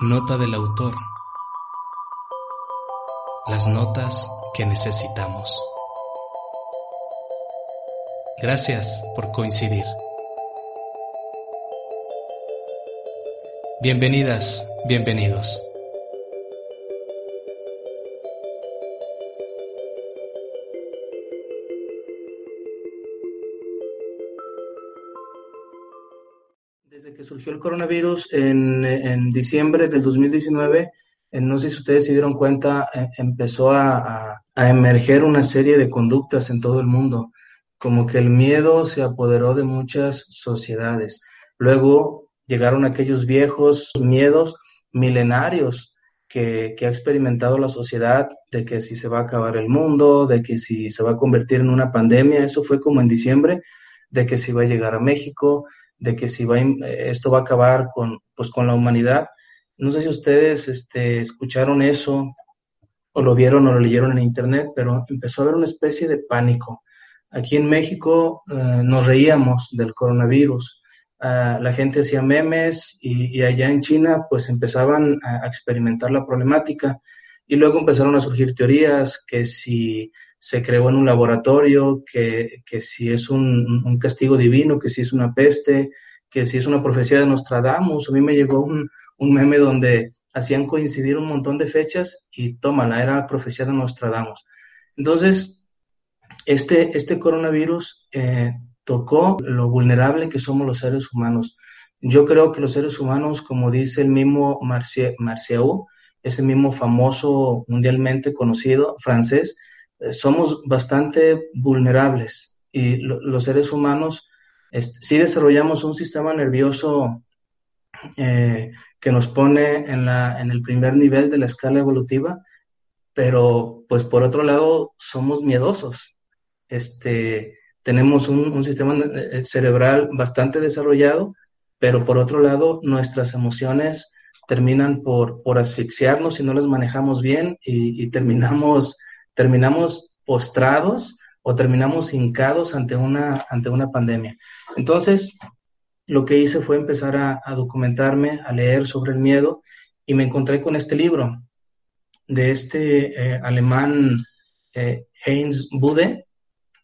Nota del autor. Las notas que necesitamos. Gracias por coincidir. Bienvenidas, bienvenidos. El coronavirus en, en diciembre del 2019, eh, no sé si ustedes se dieron cuenta, eh, empezó a, a, a emerger una serie de conductas en todo el mundo, como que el miedo se apoderó de muchas sociedades. Luego llegaron aquellos viejos miedos milenarios que, que, ha experimentado la sociedad, de que si se va a acabar el mundo, de que si se va a convertir en una pandemia, eso fue como en diciembre, de que si va a llegar a México, de que si va, esto va a acabar con, pues, con la humanidad. No sé si ustedes este, escucharon eso o lo vieron o lo leyeron en internet, pero empezó a haber una especie de pánico. Aquí en México eh, nos reíamos del coronavirus, uh, la gente hacía memes y, allá en China pues empezaban a experimentar la problemática y luego empezaron a surgir teorías que si se creó en un laboratorio, que, que si es un, castigo divino, que si es una peste, que si es una profecía de Nostradamus. A mí me llegó un, un meme donde hacían coincidir un montón de fechas y tómala, era profecía de Nostradamus. Entonces, este, este coronavirus eh, tocó lo vulnerable que somos los seres humanos. Yo creo que los seres humanos, como dice el mismo Marciau, ese mismo famoso mundialmente conocido francés, somos bastante vulnerables y lo, los seres humanos este, sí desarrollamos un sistema nervioso eh, que nos pone en, la, en el primer nivel de la escala evolutiva, pero pues por otro lado somos miedosos. Este, tenemos un, sistema eh, cerebral bastante desarrollado, pero por otro lado nuestras emociones terminan por, por asfixiarnos si no las manejamos bien y terminamos terminamos postrados o terminamos hincados ante una, ante una pandemia. Entonces, lo que hice fue empezar a, documentarme, a leer sobre el miedo y me encontré con este libro de este eh, alemán eh, Heinz Bude,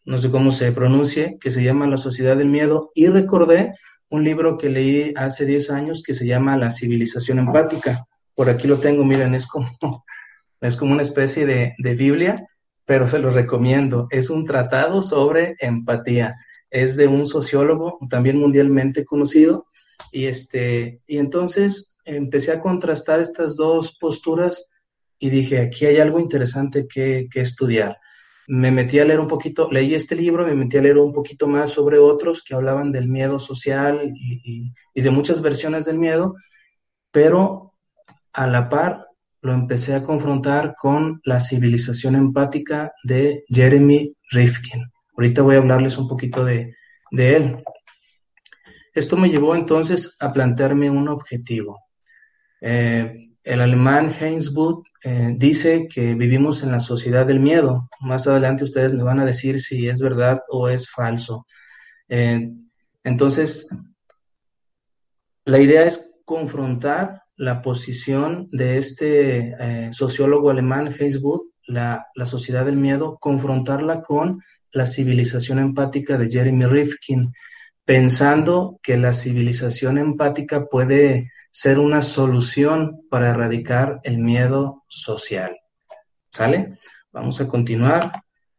no sé cómo se pronuncie, que se llama La Sociedad del Miedo y recordé un libro que leí hace 10 años que se llama La Civilización Empática. Por aquí lo tengo, miren, es como es como una especie de, de Biblia, pero se lo recomiendo. Es un tratado sobre empatía. Es de un sociólogo también mundialmente conocido. Y, este, y entonces empecé a contrastar estas dos posturas y dije, aquí hay algo interesante que, que, estudiar. Me metí a leer un poquito, leí este libro, me metí a leer un poquito más sobre otros que hablaban del miedo social y, y, y de muchas versiones del miedo, pero a la par lo empecé a confrontar con la civilización empática de Jeremy Rifkin. Ahorita voy a hablarles un poquito de, de él. Esto me llevó entonces a plantearme un objetivo. Eh, el alemán Heinz Butt eh, dice que vivimos en la sociedad del miedo. Más adelante ustedes me van a decir si es verdad o es falso. Eh, entonces, la idea es confrontar la posición de este eh, sociólogo alemán, Heinz la, la, sociedad del miedo, confrontarla con la civilización empática de Jeremy Rifkin, pensando que la civilización empática puede ser una solución para erradicar el miedo social. ¿Sale? Vamos a continuar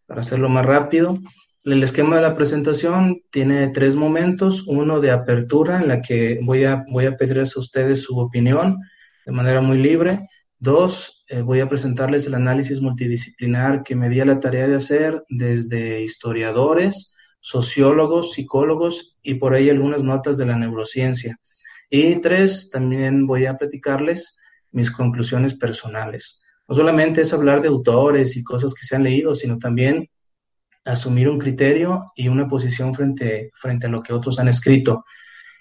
para hacerlo más rápido. El esquema de la presentación tiene tres momentos. Uno de apertura, en la que voy a, pedirles a ustedes su opinión de manera muy libre. Dos, eh, voy a presentarles el análisis multidisciplinar que me di a la tarea de hacer desde historiadores, sociólogos, psicólogos y por ahí algunas notas de la neurociencia. Y tres, también voy a platicarles mis conclusiones personales. No solamente es hablar de autores y cosas que se han leído, sino también asumir un criterio y una posición frente, frente a lo que otros han escrito.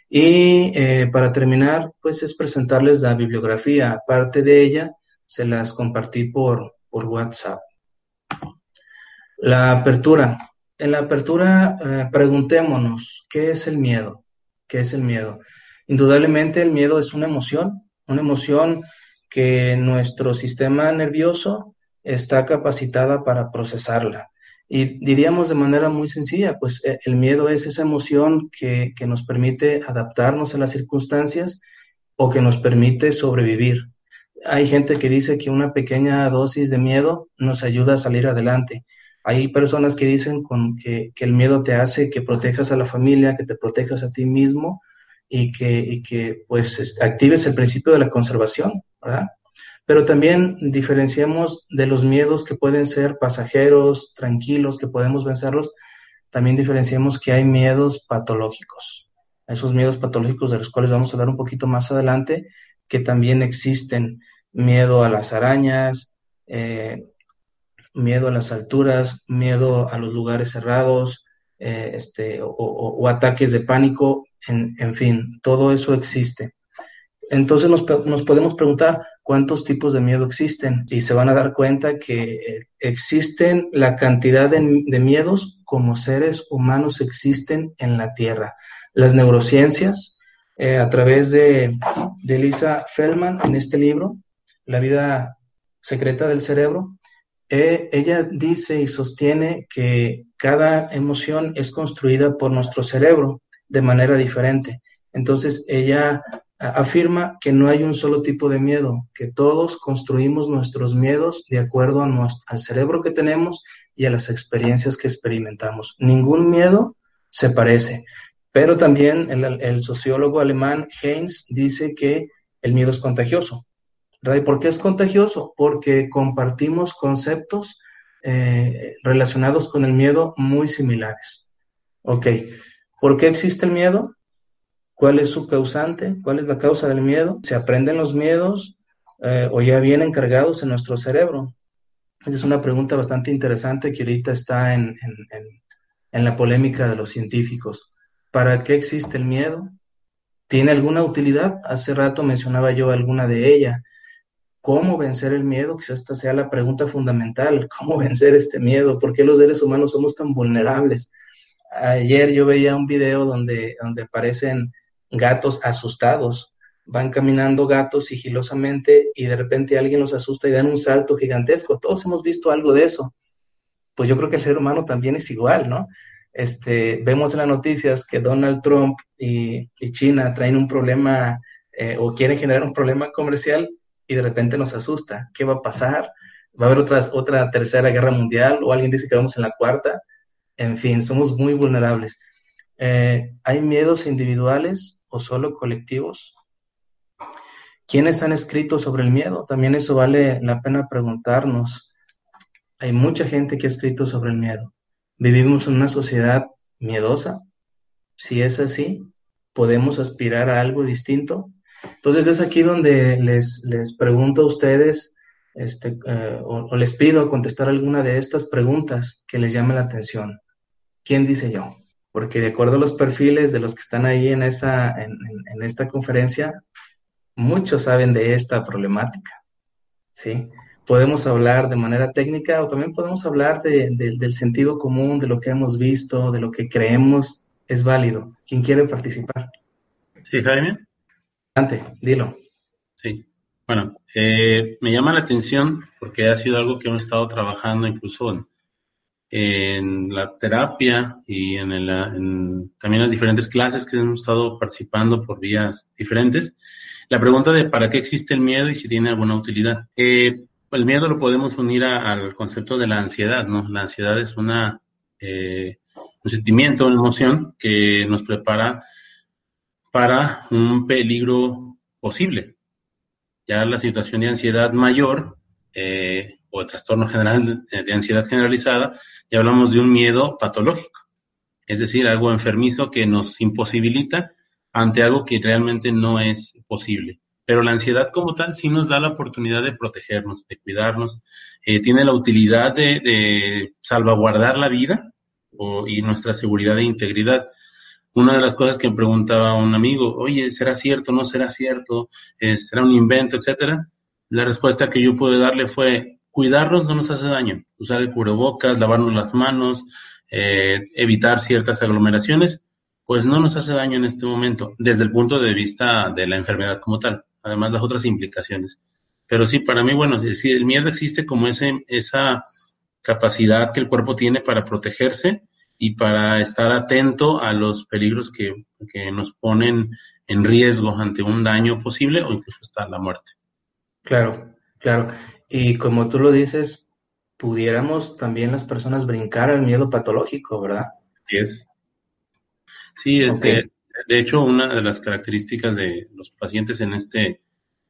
Y eh, para terminar, pues es presentarles la bibliografía. Aparte de ella, se las compartí por, por WhatsApp. La apertura. En la apertura, eh, preguntémonos, ¿qué es el miedo? ¿Qué es el miedo? Indudablemente el miedo es una emoción, una emoción que nuestro sistema nervioso está capacitada para procesarla. Y diríamos de manera muy sencilla, pues eh, el miedo es esa emoción que, que nos permite adaptarnos a las circunstancias o que nos permite sobrevivir. Hay gente que dice que una pequeña dosis de miedo nos ayuda a salir adelante. Hay personas que dicen con que, que, el miedo te hace que protejas a la familia, que te protejas a ti mismo y que, y que pues actives el principio de la conservación, ¿verdad? Pero también diferenciamos de los miedos que pueden ser pasajeros, tranquilos, que podemos vencerlos, también diferenciamos que hay miedos patológicos. Esos miedos patológicos de los cuales vamos a hablar un poquito más adelante, que también existen. Miedo a las arañas, eh, miedo a las alturas, miedo a los lugares cerrados, eh, este, o, ataques de pánico, en, en, fin, todo eso existe. Entonces nos, nos, podemos preguntar cuántos tipos de miedo existen y se van a dar cuenta que existen la cantidad de, de miedos como seres humanos existen en la Tierra. Las neurociencias, eh, a través de, de Lisa Feldman en este libro, La vida secreta del cerebro, eh, ella dice y sostiene que cada emoción es construida por nuestro cerebro de manera diferente. Entonces, ella afirma que no hay un solo tipo de miedo, que todos construimos nuestros miedos de acuerdo a nuestro, al cerebro que tenemos y a las experiencias que experimentamos. Ningún miedo se parece. Pero también el, sociólogo alemán Heinz dice que el miedo es contagioso. ¿Y por qué es contagioso? Porque compartimos conceptos eh, relacionados con el miedo muy similares. Ok, ¿por qué existe el miedo? ¿Cuál es su causante? ¿Cuál es la causa del miedo? ¿Se aprenden los miedos eh, o ya vienen cargados en nuestro cerebro? Esa es una pregunta bastante interesante que ahorita está en, en, en, la polémica de los científicos. ¿Para qué existe el miedo? ¿Tiene alguna utilidad? Hace rato mencionaba yo alguna de ellas. ¿Cómo vencer el miedo? Quizás esta sea la pregunta fundamental. ¿Cómo vencer este miedo? ¿Por qué los seres humanos somos tan vulnerables? Ayer yo veía un video donde, donde aparecen gatos asustados. Van caminando gatos sigilosamente y de repente alguien los asusta y dan un salto gigantesco. Todos hemos visto algo de eso. Pues yo creo que el ser humano también es igual, ¿no? Este, vemos en las noticias que Donald Trump y, China traen un problema eh, o quieren generar un problema comercial y de repente nos asusta. ¿Qué va a pasar? ¿Va a haber otra tercera guerra mundial o alguien dice que vamos en la cuarta? En fin, somos muy vulnerables. Eh, ¿Hay miedos individuales o solo colectivos? ¿Quiénes han escrito sobre el miedo? También eso vale la pena preguntarnos. Hay mucha gente que ha escrito sobre el miedo. ¿Vivimos en una sociedad miedosa? Si es así, ¿podemos aspirar a algo distinto? Entonces es aquí donde les, les pregunto a ustedes este, eh, o, o, les pido contestar alguna de estas preguntas que les llame la atención. ¿Quién dice yo? Porque de acuerdo a los perfiles de los que están ahí en, esa, en, esta conferencia, muchos saben de esta problemática. ¿sí? podemos hablar de manera técnica o también podemos hablar de, de, del sentido común, de lo que hemos visto, de lo que creemos es válido. ¿Quién quiere participar? Sí, Jaime. Adelante, dilo. Sí. Bueno, eh, me llama la atención porque ha sido algo que hemos estado trabajando incluso en, en la terapia y en, el, en también las diferentes clases que hemos estado participando por vías diferentes. La pregunta de para qué existe el miedo y si tiene alguna utilidad. Eh, el miedo lo podemos unir al concepto de la ansiedad, ¿no? La ansiedad es una, eh, un sentimiento, una emoción que nos prepara para un peligro posible. Ya la situación de ansiedad mayor eh, o de trastorno general de ansiedad generalizada, ya hablamos de un miedo patológico, es decir, algo enfermizo que nos imposibilita ante algo que realmente no es posible pero la ansiedad como tal sí nos da la oportunidad de protegernos, de cuidarnos, eh, tiene la utilidad de, salvaguardar la vida y nuestra seguridad e integridad. Una de las cosas que me preguntaba un amigo, oye, ¿será cierto? ¿No será cierto? Eh, ¿Será un invento? Etcétera. La respuesta que yo pude darle fue, cuidarnos no nos hace daño. Usar el cubrebocas, lavarnos las manos, eh, evitar ciertas aglomeraciones, pues no nos hace daño en este momento, desde el punto de vista de la enfermedad como tal además las otras implicaciones. Pero sí, para mí, bueno, sí, el miedo existe como ese, esa capacidad que el cuerpo tiene para protegerse y para estar atento a los peligros que, que nos ponen en riesgo ante un daño posible o incluso hasta la muerte. Claro, claro. Y como tú lo dices, pudiéramos también las personas brincar al miedo patológico, ¿verdad? Sí, es. Sí, este, de hecho, una de las características de los pacientes en este,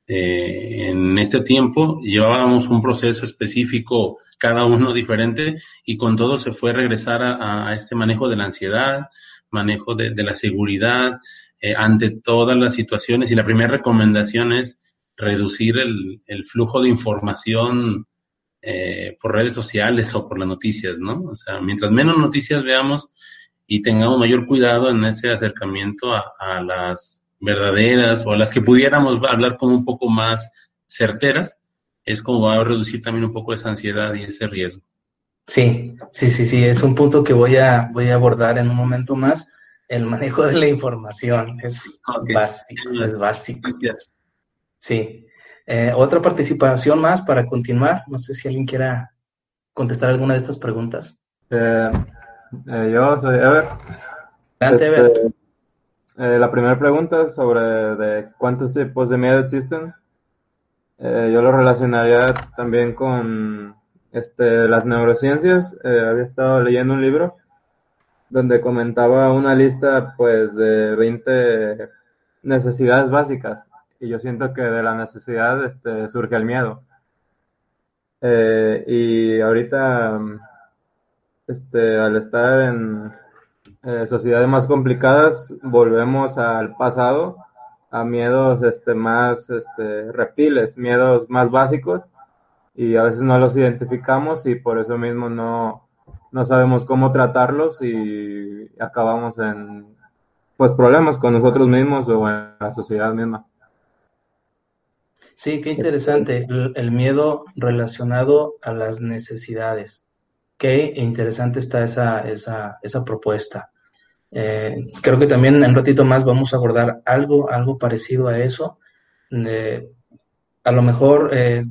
eh, en este tiempo, llevábamos un proceso específico, cada uno diferente, y con todo se fue regresar a, este manejo de la ansiedad, manejo de, la seguridad, eh, ante todas las situaciones. Y la primera recomendación es reducir el, el flujo de información eh, por redes sociales o por las noticias, ¿no? O sea, mientras menos noticias veamos y tengamos mayor cuidado en ese acercamiento a, las verdaderas o a las que pudiéramos hablar como un poco más certeras, es como va a reducir también un poco esa ansiedad y ese riesgo. Sí, sí, sí, sí, es un punto que voy a, voy a abordar en un momento más. El manejo de la información es básico, es básico. Sí. Eh, otra participación más para continuar. No sé si alguien quiera contestar alguna de estas preguntas. Eh, eh, yo soy Ever. Este, eh, la primera pregunta sobre de cuántos tipos de miedo existen. Eh, yo lo relacionaría también con este, las neurociencias. había estado leyendo un libro donde comentaba una lista pues de 20 necesidades básicas y yo siento que de la necesidad este, surge el miedo. y ahorita este, al estar en eh, sociedades más complicadas, volvemos al pasado, a miedos este, más este, reptiles, miedos más básicos, y a veces no los identificamos y por eso mismo no, no sabemos cómo tratarlos y acabamos en pues problemas con nosotros mismos o en la sociedad misma. Sí, qué interesante. el miedo relacionado a las necesidades. Qué interesante está esa, esa, esa propuesta. Eh, creo que también en un ratito más vamos a abordar algo, algo parecido a eso. a lo mejor eh,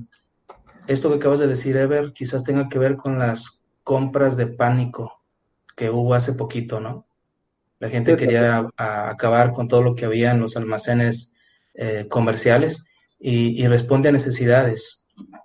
esto que acabas de decir, Ever, quizás tenga que ver con las compras de pánico que hubo hace poquito, ¿no? La gente quería acabar con todo lo que había en los almacenes eh, comerciales y, responde a necesidades.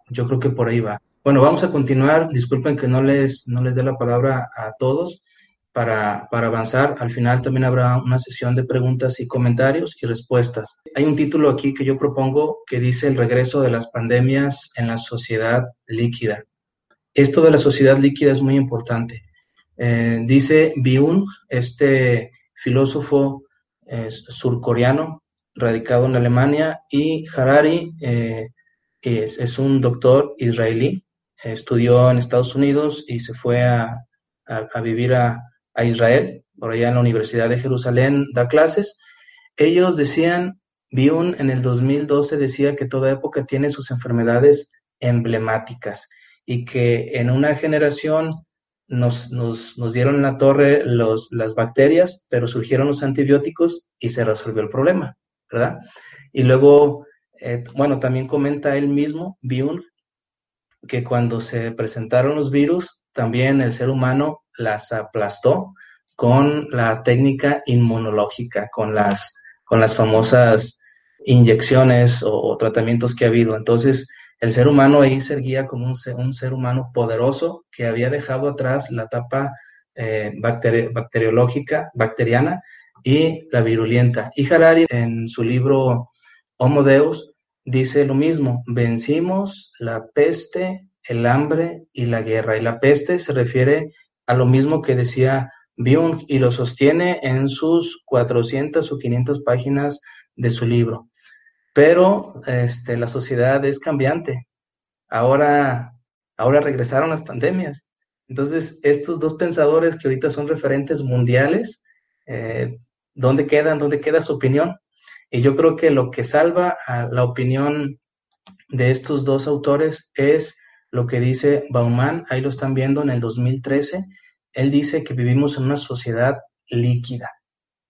Yo creo que por ahí va. Bueno, vamos a continuar. Disculpen que no les, no les dé la palabra a todos para, para, avanzar. Al final también habrá una sesión de preguntas y comentarios y respuestas. Hay un título aquí que yo propongo que dice el regreso de las pandemias en la sociedad líquida. Esto de la sociedad líquida es muy importante. Eh, dice Byung, este filósofo eh, surcoreano radicado en Alemania, y Harari eh, es, un doctor israelí estudió en Estados Unidos y se fue a, vivir a, Israel, por allá en la Universidad de Jerusalén, da clases. Ellos decían, Bion en el 2012 decía que toda época tiene sus enfermedades emblemáticas y que en una generación nos, nos, nos dieron en la torre los, las bacterias, pero surgieron los antibióticos y se resolvió el problema, ¿verdad? Y luego, eh, bueno, también comenta él mismo, Bion, que cuando se presentaron los virus, también el ser humano las aplastó con la técnica inmunológica, con las, con las famosas inyecciones o, tratamientos que ha habido. Entonces, el ser humano ahí se guía como un ser, un ser humano poderoso que había dejado atrás la etapa eh, bacteriológica, bacteriana y la virulenta. Y Harari, en su libro Homo Deus, dice lo mismo, vencimos la peste, el hambre y la guerra. Y la peste se refiere a lo mismo que decía Byung y lo sostiene en sus 400 o 500 páginas de su libro. Pero este, la sociedad es cambiante. Ahora, ahora regresaron las pandemias. Entonces, estos dos pensadores que ahorita son referentes mundiales, eh, ¿dónde quedan? ¿Dónde queda su opinión? Y yo creo que lo que salva a la opinión de estos dos autores es lo que dice Bauman, ahí lo están viendo en el 2013, él dice que vivimos en una sociedad líquida.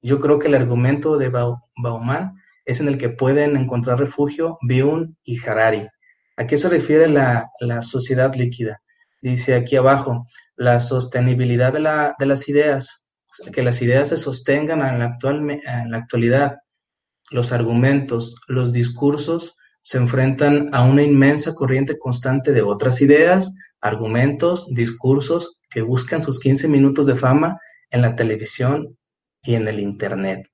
Yo creo que el argumento de Bauman es en el que pueden encontrar refugio Byung y Harari. ¿A qué se refiere la, sociedad líquida? Dice aquí abajo, la sostenibilidad de, las ideas, que las ideas se sostengan en la, en la actualidad. Los argumentos, los discursos se enfrentan a una inmensa corriente constante de otras ideas, argumentos, discursos que buscan sus 15 minutos de fama en la televisión y en el Internet.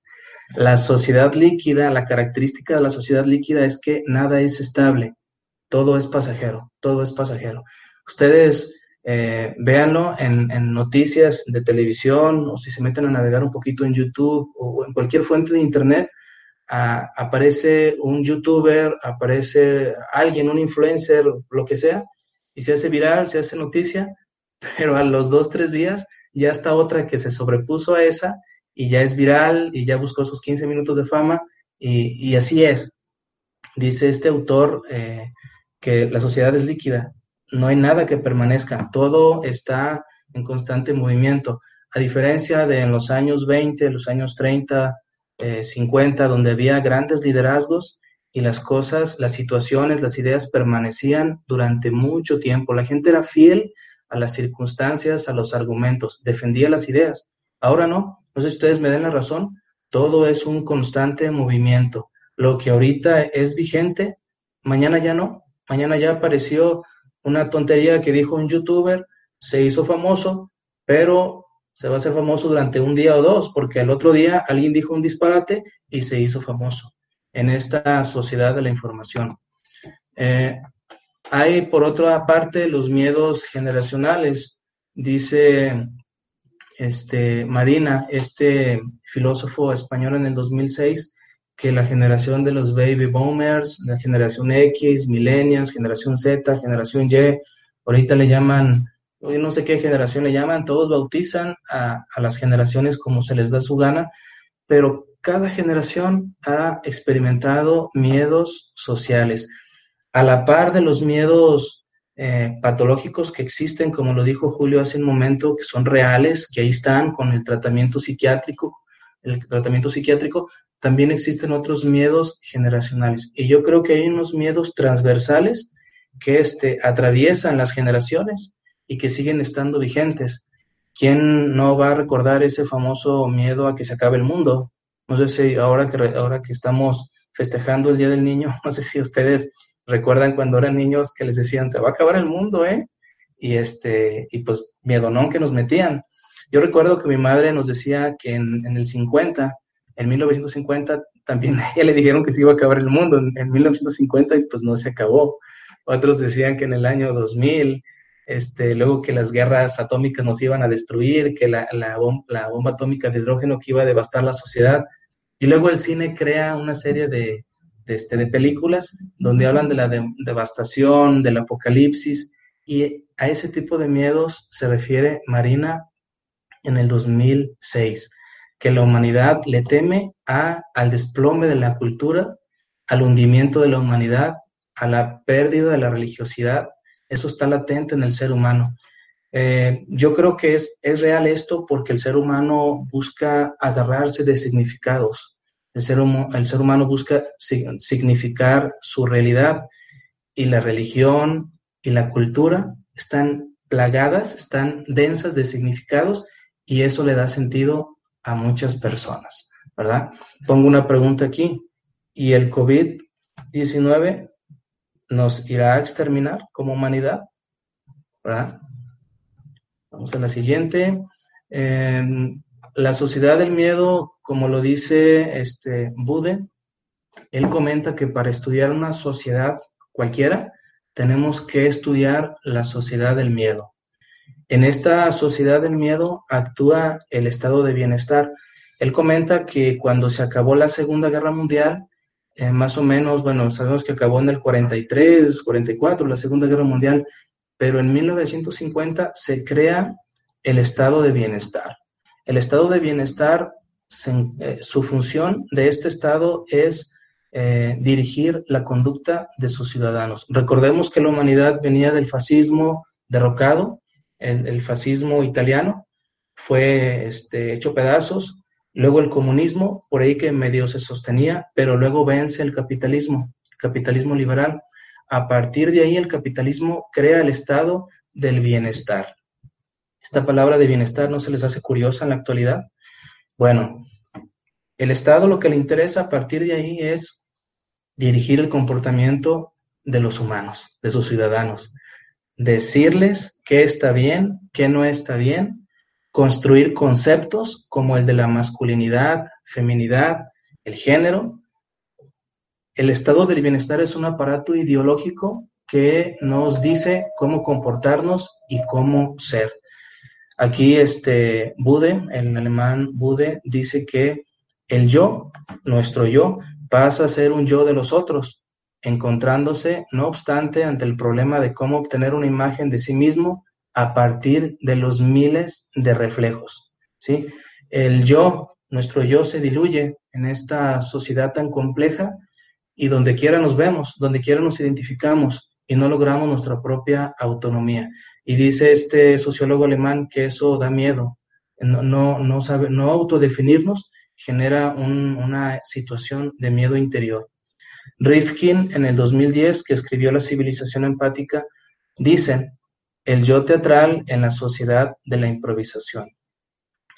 La sociedad líquida, la característica de la sociedad líquida es que nada es estable, todo es pasajero, todo es pasajero. Ustedes eh, véanlo en, noticias de televisión o si se meten a navegar un poquito en YouTube o en cualquier fuente de Internet, aparece un youtuber, aparece alguien, un influencer, lo que sea, y se hace viral, se hace noticia, pero a los dos, tres días ya está otra que se sobrepuso a esa y ya es viral y ya buscó sus 15 minutos de fama y, así es. Dice este autor eh, que la sociedad es líquida, no hay nada que permanezca, todo está en constante movimiento, a diferencia de en los años 20, los años 30, 50, eh, donde había grandes liderazgos y las cosas, las situaciones, las ideas permanecían durante mucho tiempo. La gente era fiel a las circunstancias, a los argumentos, defendía las ideas. Ahora no, no sé si ustedes me den la razón, todo es un constante movimiento. Lo que ahorita es vigente, mañana ya no. Mañana ya apareció una tontería que dijo un youtuber, se hizo famoso, pero se va a hacer famoso durante un día o dos, porque el otro día alguien dijo un disparate y se hizo famoso en esta sociedad de la información. Eh, hay, por otra parte, los miedos generacionales. Dice este, Marina, este filósofo español en el 2006, que la generación de los baby boomers, la generación X, millennials, generación Z, generación Y, ahorita le llaman no sé qué generación le llaman, todos bautizan a, las generaciones como se les da su gana, pero cada generación ha experimentado miedos sociales. A la par de los miedos eh, patológicos que existen, como lo dijo Julio hace un momento, que son reales, que ahí están con el tratamiento psiquiátrico, el tratamiento psiquiátrico, también existen otros miedos generacionales. Y yo creo que hay unos miedos transversales que este, atraviesan las generaciones y que siguen estando vigentes. ¿Quién no va a recordar ese famoso miedo a que se acabe el mundo? No sé si ahora que, ahora que estamos festejando el Día del Niño, no sé si ustedes recuerdan cuando eran niños que les decían, se va a acabar el mundo, ¿eh? Y, este, y pues no que nos metían. Yo recuerdo que mi madre nos decía que en, el 50, en 1950, también a ella le dijeron que se iba a acabar el mundo en, en 1950 y pues no se acabó. Otros decían que en el año 2000 este, luego que las guerras atómicas nos iban a destruir, que la, la, bomba atómica de hidrógeno que iba a devastar la sociedad. Y luego el cine crea una serie de, este, de películas donde hablan de la devastación, del apocalipsis, y a ese tipo de miedos se refiere Marina en el 2006, que la humanidad le teme a, al desplome de la cultura, al hundimiento de la humanidad, a la pérdida de la religiosidad, eso está latente en el ser humano. Eh, yo creo que es, es real esto porque el ser humano busca agarrarse de significados. El ser, el ser humano busca significar su realidad y la religión y la cultura están plagadas, están densas de significados y eso le da sentido a muchas personas, ¿verdad? Pongo una pregunta aquí. ¿Y el COVID-19 nos irá a exterminar como humanidad. ¿verdad? Vamos a la siguiente. Em, la sociedad del miedo, como lo dice este Bude, él comenta que para estudiar una sociedad cualquiera, tenemos que estudiar la sociedad del miedo. En esta sociedad del miedo actúa el estado de bienestar. Él comenta que cuando se acabó la Segunda Guerra Mundial, eh, más o menos, bueno, sabemos que acabó en el 43, 44, la Segunda Guerra Mundial, pero en 1950 se crea el estado de bienestar. El estado de bienestar, eh, su función de este estado es eh, dirigir la conducta de sus ciudadanos. Recordemos que la humanidad venía del fascismo derrocado, el, fascismo italiano fue este, hecho pedazos, Luego el comunismo, por ahí que medio se sostenía, pero luego vence el capitalismo, capitalismo liberal. A partir de ahí el capitalismo crea el estado del bienestar. Esta palabra de bienestar no se les hace curiosa en la actualidad. Bueno, el Estado lo que le interesa a partir de ahí es dirigir el comportamiento de los humanos, de sus ciudadanos, decirles qué está bien, qué no está bien, construir conceptos como el de la masculinidad, feminidad, el género. El estado del bienestar es un aparato ideológico que nos dice cómo comportarnos y cómo ser. Aquí este Bude, en alemán Bude, dice que el yo, nuestro yo, pasa a ser un yo de los otros, encontrándose, no obstante, ante el problema de cómo obtener una imagen de sí mismo a partir de los miles de reflejos. ¿sí? El yo, nuestro yo se diluye en esta sociedad tan compleja y donde quiera nos vemos, donde quiera nos identificamos y no logramos nuestra propia autonomía. Y dice este sociólogo alemán que eso da miedo, no, no, no, sabe, no autodefinirnos genera una situación de miedo interior. Rifkin, en el 2010, que escribió La civilización empática, dice, el yo teatral en la sociedad de la improvisación.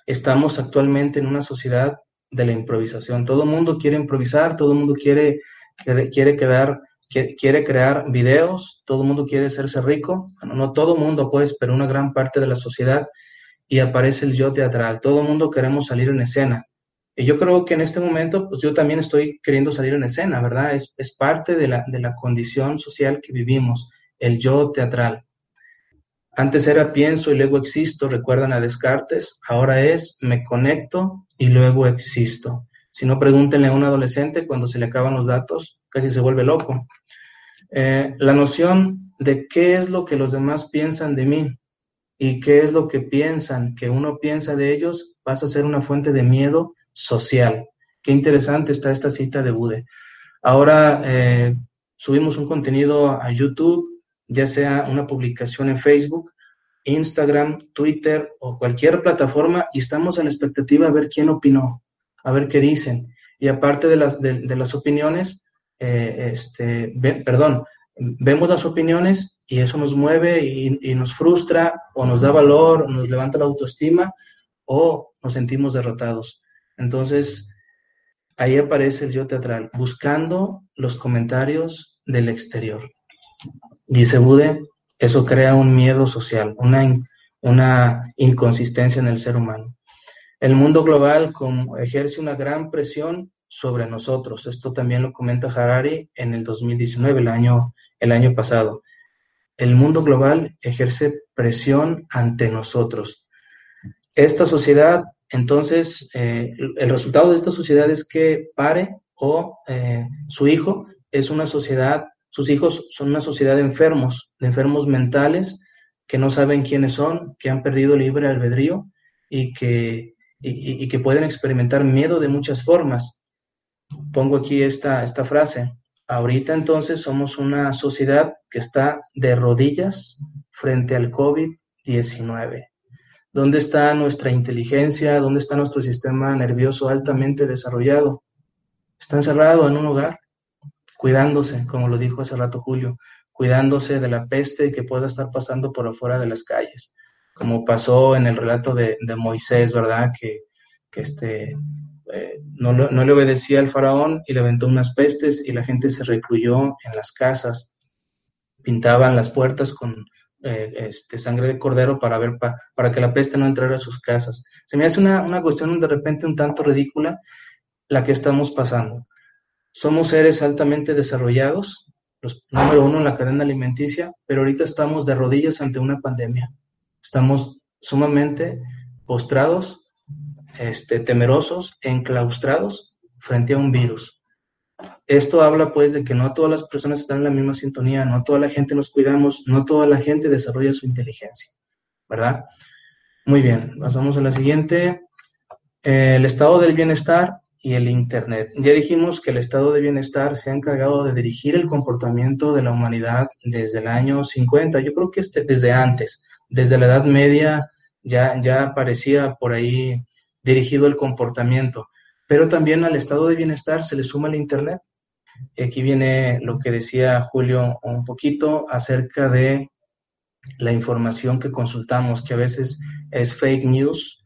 Estamos actualmente en una sociedad de la improvisación. Todo el mundo quiere improvisar, todo el mundo quiere, quiere, quedar, quiere, crear videos, todo el mundo quiere hacerse rico. no todo el mundo, pues, pero una gran parte de la sociedad y aparece el yo teatral. Todo el mundo queremos salir en escena. Y yo creo que en este momento, pues yo también estoy queriendo salir en escena, ¿verdad? Es, es parte de la, de la condición social que vivimos, el yo teatral. Antes era pienso y luego existo, recuerdan a Descartes, ahora es me conecto y luego existo. Si no, pregúntenle a un adolescente cuando se le acaban los datos, casi se vuelve loco. Eh, la noción de qué es lo que los demás piensan de mí y qué es lo que piensan que uno piensa de ellos pasa a ser una fuente de miedo social. Qué interesante está esta cita de Bude. Ahora eh, subimos un contenido a YouTube, ya sea una publicación en Facebook, Instagram, Twitter o cualquier plataforma y estamos en expectativa a ver quién opinó, a ver qué dicen. Y aparte de las, de, las opiniones, eh, este, perdón, vemos las opiniones y eso nos mueve y, y, nos frustra o nos da valor, nos levanta la autoestima o nos sentimos derrotados. Entonces, ahí aparece el yo teatral, buscando los comentarios del exterior. Dice Bude, eso crea un miedo social, una, una inconsistencia en el ser humano. El mundo global ejerce una gran presión sobre nosotros. Esto también lo comenta Harari en el 2019, el año, el año pasado. El mundo global ejerce presión ante nosotros. Esta sociedad entonces, eh, el resultado de esta sociedad es que pare o eh, su hijo es una sociedad, sus hijos son una sociedad de enfermos, de enfermos mentales que no saben quiénes son, que han perdido libre albedrío y que, y, que pueden experimentar miedo de muchas formas. Pongo aquí esta, esta frase. Ahorita entonces somos una sociedad que está de rodillas frente al COVID-19. ¿Dónde está nuestra inteligencia? ¿Dónde está nuestro sistema nervioso altamente desarrollado? Está encerrado en un hogar, cuidándose, como lo dijo hace rato Julio, cuidándose de la peste que pueda estar pasando por afuera de las calles, como pasó en el relato de, Moisés, ¿verdad? Que, este, eh, no, no, le obedecía al faraón y le aventó unas pestes y la gente se recluyó en las casas, pintaban las puertas con eh, este, sangre de cordero para ver para que la peste no entrara a sus casas. Se me hace una, una cuestión de repente un tanto ridícula la que estamos pasando. Somos seres altamente desarrollados, los número uno en la cadena alimenticia, pero ahorita estamos de rodillas ante una pandemia. Estamos sumamente postrados, este, temerosos, enclaustrados frente a un virus. Esto habla pues de que no todas las personas están en la misma sintonía, no toda la gente nos cuidamos, no toda la gente desarrolla su inteligencia, ¿verdad? Muy bien, pasamos a la siguiente. el estado del bienestar y el Internet. Ya dijimos que el estado de bienestar se ha encargado de dirigir el comportamiento de la humanidad desde el año 50, yo creo que este, desde antes, desde la Edad Media ya, ya aparecía por ahí dirigido al comportamiento, pero también al estado de bienestar se le suma el Internet. Aquí viene lo que decía Julio un poquito acerca de la información que consultamos, que a veces es fake news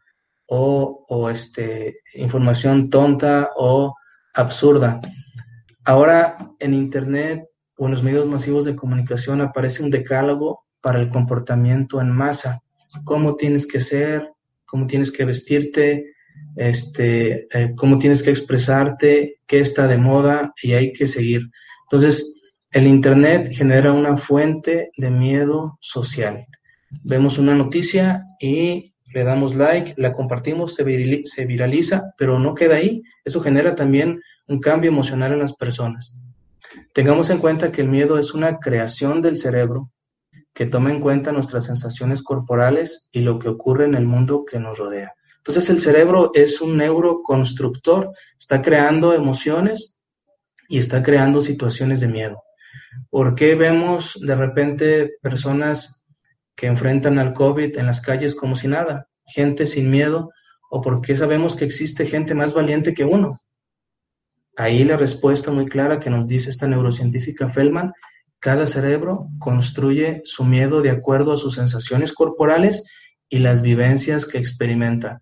o, o este, información tonta o absurda. Ahora en Internet o en los medios masivos de comunicación aparece un decálogo para el comportamiento en masa. Cómo tienes que ser, cómo tienes que vestirte, este, eh, cómo tienes que expresarte, qué está de moda y hay que seguir. Entonces, el Internet genera una fuente de miedo social. Vemos una noticia y le damos like, la compartimos, se, viraliza, pero no queda ahí. Eso genera también un cambio emocional en las personas. Tengamos en cuenta que el miedo es una creación del cerebro que toma en cuenta nuestras sensaciones corporales y lo que ocurre en el mundo que nos rodea. Entonces el cerebro es un neuroconstructor, está creando emociones y está creando situaciones de miedo. ¿Por qué vemos de repente personas que enfrentan al COVID en las calles como si nada? Gente sin miedo, o por qué sabemos que existe gente más valiente que uno. Ahí la respuesta muy clara que nos dice esta neurocientífica Feldman, cada cerebro construye su miedo de acuerdo a sus sensaciones corporales y las vivencias que experimenta.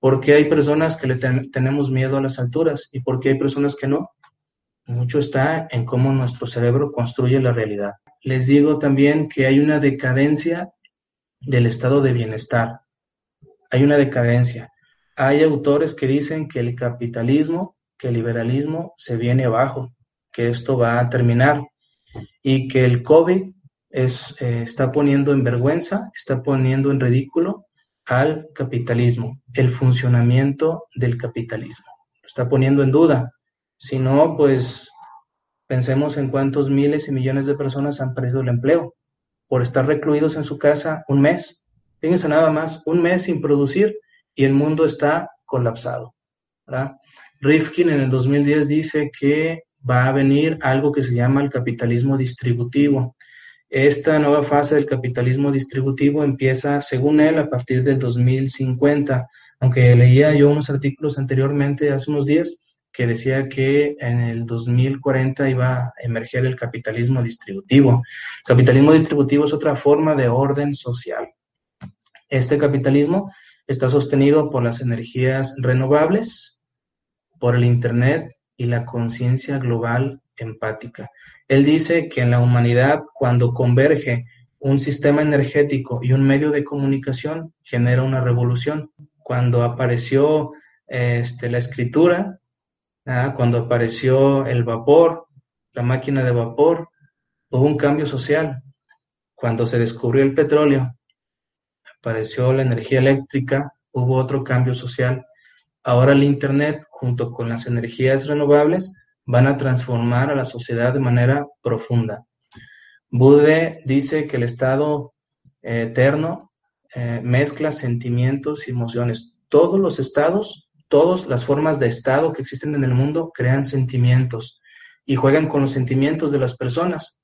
¿Por qué hay personas que le tenemos miedo a las alturas y por qué hay personas que no? Mucho está en cómo nuestro cerebro construye la realidad. Les digo también que hay una decadencia del estado de bienestar. Hay una decadencia. Hay autores que dicen que el capitalismo, que el liberalismo se viene abajo, que esto va a terminar y que el COVID eh, está poniendo en vergüenza, está poniendo en ridículo al capitalismo, el funcionamiento del capitalismo. Lo está poniendo en duda. Si no, pues pensemos en cuántos miles y millones de personas han perdido el empleo por estar recluidos en su casa un mes. Fíjense nada más, un mes sin producir y el mundo está colapsado. Rifkin en el 2010 dice que va a venir algo que se llama el capitalismo distributivo. Esta nueva fase del capitalismo distributivo empieza, según él, a partir del 2050, aunque leía yo unos artículos anteriormente, hace unos días, que decía que en el 2040 iba a emerger el capitalismo distributivo. El capitalismo distributivo es otra forma de orden social. Este capitalismo está sostenido por las energías renovables, por el Internet y la conciencia global empática. Él dice que en la humanidad, cuando converge un sistema energético y un medio de comunicación, genera una revolución. Cuando apareció este, la escritura, cuando apareció el vapor, la máquina de vapor, hubo un cambio social. Cuando se descubrió el petróleo, apareció la energía eléctrica, hubo otro cambio social. Ahora el Internet, junto con las energías renovables, van a transformar a la sociedad de manera profunda. Bude dice que el estado eterno eh, mezcla sentimientos y emociones. Todos los estados, todas las formas de estado que existen en el mundo crean sentimientos y juegan con los sentimientos de las personas.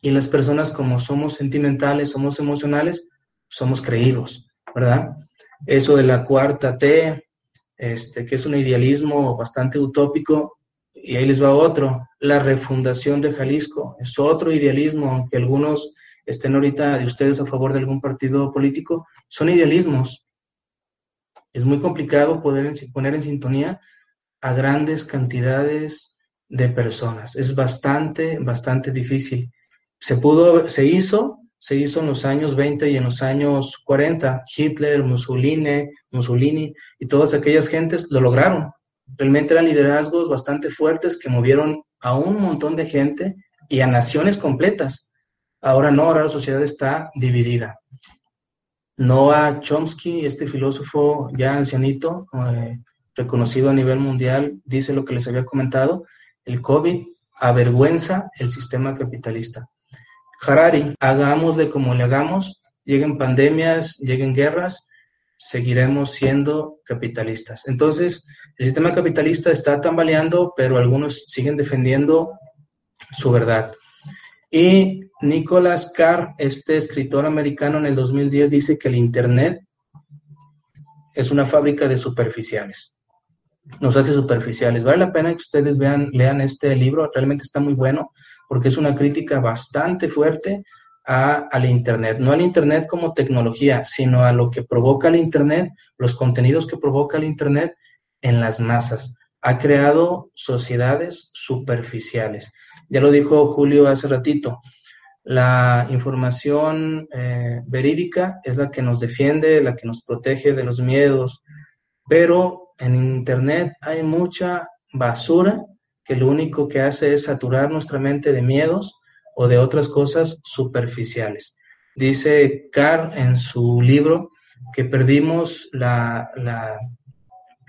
Y las personas como somos sentimentales, somos emocionales, somos creídos, ¿verdad? Eso de la cuarta T, este, que es un idealismo bastante utópico, y ahí les va otro, la refundación de Jalisco. Es otro idealismo, aunque algunos estén ahorita de ustedes a favor de algún partido político, son idealismos. Es muy complicado poder poner en sintonía a grandes cantidades de personas. Es bastante, bastante difícil. Se pudo, se hizo, se hizo en los años 20 y en los años 40. Hitler, Mussolini, Mussolini y todas aquellas gentes lo lograron realmente eran liderazgos bastante fuertes que movieron a un montón de gente y a naciones completas. Ahora no, ahora la sociedad está dividida. Noah Chomsky, este filósofo ya ancianito, eh, reconocido a nivel mundial, dice lo que les había comentado, el COVID avergüenza el sistema capitalista. Harari, hagamos de como le hagamos, lleguen pandemias, lleguen guerras, seguiremos siendo capitalistas. Entonces, el sistema capitalista está tambaleando, pero algunos siguen defendiendo su verdad. Y Nicholas Carr, este escritor americano en el 2010, dice que el Internet es una fábrica de superficiales. Nos hace superficiales. Vale la pena que ustedes vean, lean este libro, realmente está muy bueno porque es una crítica bastante fuerte a, al Internet. No al Internet como tecnología, sino a lo que provoca el Internet, los contenidos que provoca el Internet en las masas. Ha creado sociedades superficiales. Ya lo dijo Julio hace ratito, la información eh, verídica es la que nos defiende, la que nos protege de los miedos, pero en Internet hay mucha basura que lo único que hace es saturar nuestra mente de miedos o de otras cosas superficiales. Dice Carr en su libro que perdimos la, la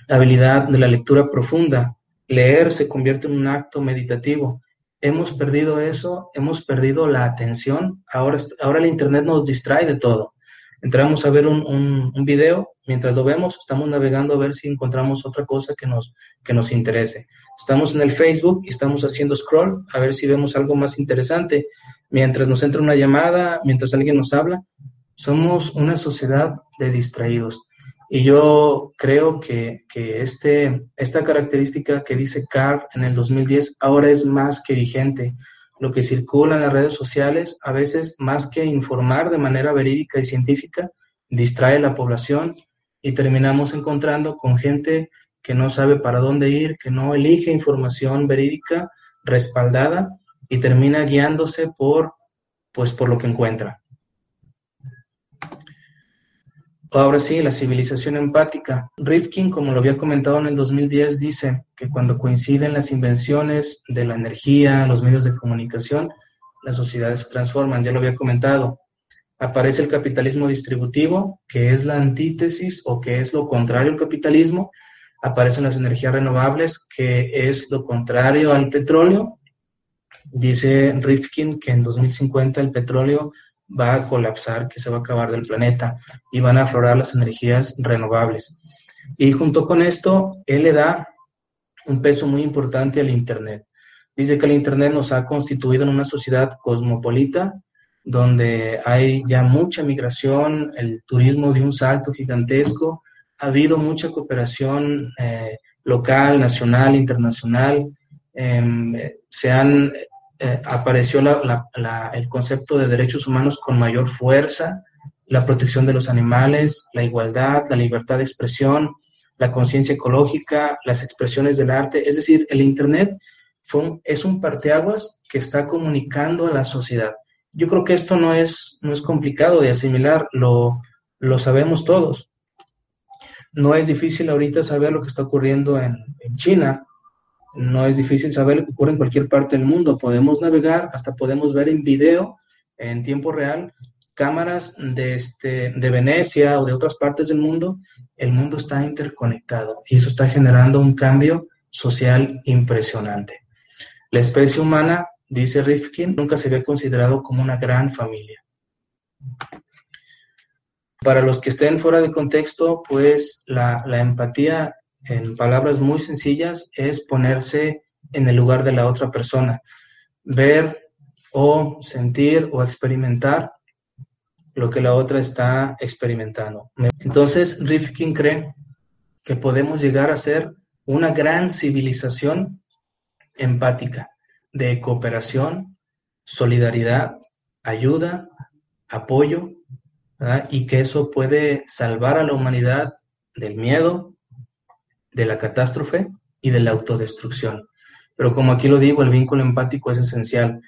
habilidad de la lectura profunda. Leer se convierte en un acto meditativo hemos perdido eso, hemos perdido la atención. Ahora, ahora el Internet nos distrae de todo. Entramos a ver un, un, video, mientras lo vemos, estamos navegando a ver si encontramos otra cosa que nos, que nos interese. Estamos en el Facebook y estamos haciendo scroll a ver si vemos algo más interesante. Mientras nos entra una llamada, mientras alguien nos habla, somos una sociedad de distraídos. Y yo creo que, este, esta característica que dice Carr en el 2010 ahora es más que vigente. Lo que circula en las redes sociales, a veces más que informar de manera verídica y científica, distrae a la población y terminamos encontrando con gente que no sabe para dónde ir, que no elige información verídica respaldada y termina guiándose por, pues, por lo que encuentra. Ahora sí, la civilización empática. Rifkin, como lo había comentado en el 2010, dice que cuando coinciden las invenciones de la energía, los medios de comunicación, las sociedades se transforman, ya lo había comentado. Aparece el capitalismo distributivo, que es la antítesis o que es lo contrario al capitalismo. Aparecen las energías renovables, que es lo contrario al petróleo. Dice Rifkin que en 2050 el petróleo va a colapsar, que se va a acabar del planeta y van a aflorar las energías renovables. Y junto con esto, él le da un peso muy importante al Internet. Dice que el Internet nos ha constituido en una sociedad cosmopolita, donde hay ya mucha migración, el turismo de un salto gigantesco, ha habido mucha cooperación eh, local, nacional, internacional, em, se han eh, apareció el concepto de derechos humanos con mayor fuerza, la protección de los animales, la igualdad, la libertad de expresión, la conciencia ecológica, las expresiones del arte. Es decir, el Internet es un parteaguas que está comunicando a la sociedad. Yo creo que esto no es, no es complicado de asimilar, lo, lo sabemos todos. No es difícil ahorita saber lo que está ocurriendo en, China, no es difícil saber lo que ocurre en cualquier parte del mundo. Podemos navegar, hasta podemos ver en video, en tiempo real, cámaras de, este, de Venecia o de otras partes del mundo. El mundo está interconectado y eso está generando un cambio social impresionante. La especie humana, dice Rifkin, nunca se había considerado como una gran familia. Para los que estén fuera de contexto, pues la, empatía en palabras muy sencillas, es ponerse en el lugar de la otra persona, ver o sentir o experimentar lo que la otra está experimentando. Entonces, Rifkin cree que podemos llegar a ser una gran civilización empática, de cooperación, solidaridad, ayuda, apoyo, y que eso puede salvar a la humanidad del miedo, de la catástrofe y de la autodestrucción. Pero como aquí lo digo, el vínculo empático es esencial.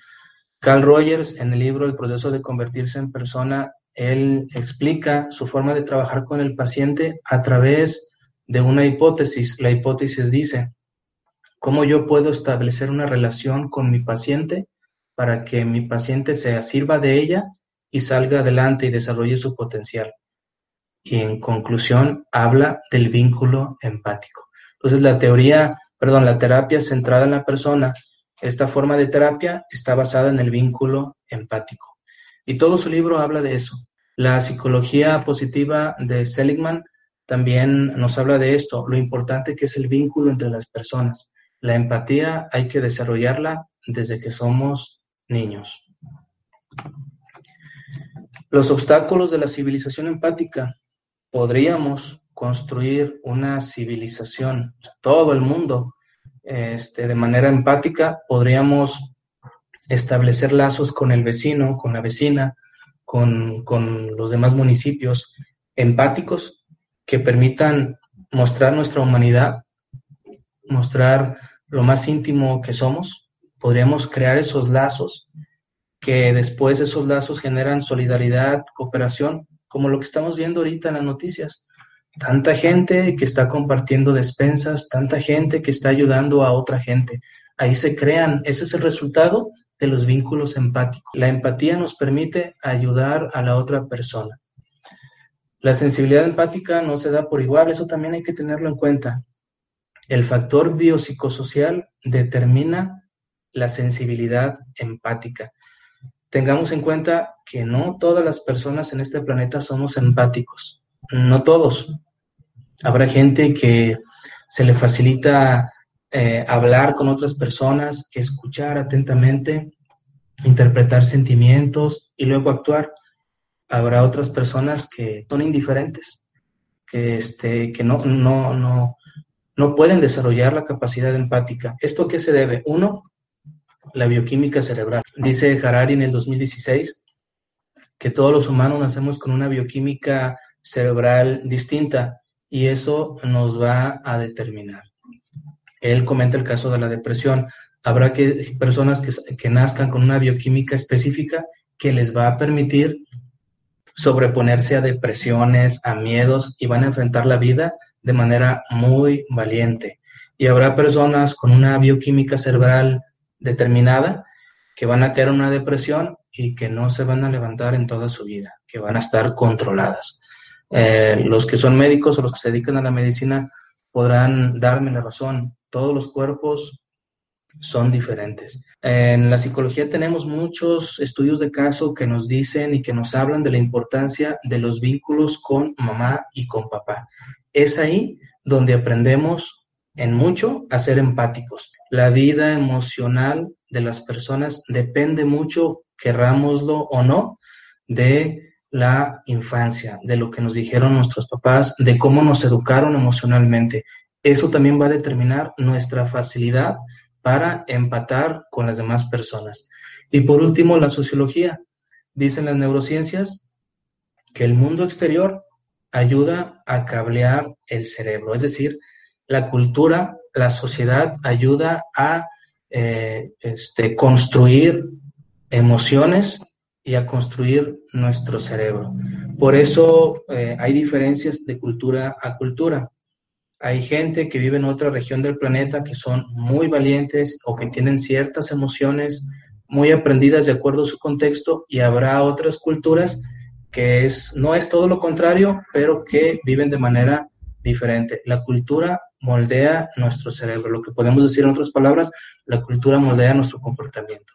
Carl Rogers, en el libro El proceso de convertirse en persona, él explica su forma de trabajar con el paciente a través de una hipótesis. La hipótesis dice, ¿cómo yo puedo establecer una relación con mi paciente para que mi paciente se sirva de ella y salga adelante y desarrolle su potencial? y en conclusión habla del vínculo empático. Entonces la teoría, perdón, la terapia centrada en la persona, esta forma de terapia está basada en el vínculo empático. Y todo su libro habla de eso. La psicología positiva de Seligman también nos habla de esto, lo importante que es el vínculo entre las personas. La empatía hay que desarrollarla desde que somos niños. Los obstáculos de la civilización empática podríamos construir una civilización, todo el mundo, este, de manera empática, podríamos establecer lazos con el vecino, con la vecina, con, con los demás municipios empáticos que permitan mostrar nuestra humanidad, mostrar lo más íntimo que somos. Podríamos crear esos lazos que después esos lazos generan solidaridad, cooperación, como lo que estamos viendo ahorita en las noticias. Tanta gente que está compartiendo despensas, tanta gente que está ayudando a otra gente. Ahí se crean, ese es el resultado de los vínculos empáticos. La empatía nos permite ayudar a la otra persona. La sensibilidad empática no se da por igual, eso también hay que tenerlo en cuenta. El factor biopsicosocial determina la sensibilidad empática. Tengamos en cuenta que no todas las personas en este planeta somos empáticos, no todos. Habrá gente que se le facilita eh, hablar con otras personas, escuchar atentamente, interpretar sentimientos y luego actuar. Habrá otras personas que son indiferentes, que, este, que no, no, no, no pueden desarrollar la capacidad empática. ¿Esto qué se debe? Uno, la bioquímica cerebral. Dice Harari en el 2016 que todos los humanos nacemos con una bioquímica cerebral distinta y eso nos va a determinar. Él comenta el caso de la depresión. Habrá que, personas que, que nazcan con una bioquímica específica que les va a permitir sobreponerse a depresiones, a miedos y van a enfrentar la vida de manera muy valiente. Y habrá personas con una bioquímica cerebral determinada que van a caer en una depresión y que no se van a levantar en toda su vida, que van a estar controladas. Eh, los que son médicos o los que se dedican a la medicina podrán darme la razón todos los cuerpos son diferentes. En la psicología tenemos muchos estudios de caso que nos dicen y que nos hablan de la importancia de los vínculos con mamá y con papá. Es ahí donde aprendemos en mucho a ser empáticos. La vida emocional de las personas depende mucho, querrámoslo o no, de la infancia, de lo que nos dijeron nuestros papás, de cómo nos educaron emocionalmente eso también va a determinar nuestra facilidad para empatar con las demás personas. Y por último, la sociología. Dicen las neurociencias que el mundo exterior ayuda a cablear el cerebro, es decir, la cultura, la sociedad ayuda a eh, este, construir emociones y a construir nuestro cerebro. Por eso eh, hay diferencias de cultura a cultura. Hay gente que vive en otra región del planeta que son muy valientes o que tienen ciertas emociones muy aprendidas de acuerdo a su contexto y habrá otras culturas que es, no es todo lo contrario, pero que viven de manera diferente. La cultura moldea nuestro cerebro. Lo que podemos decir en otras palabras, la cultura moldea nuestro comportamiento.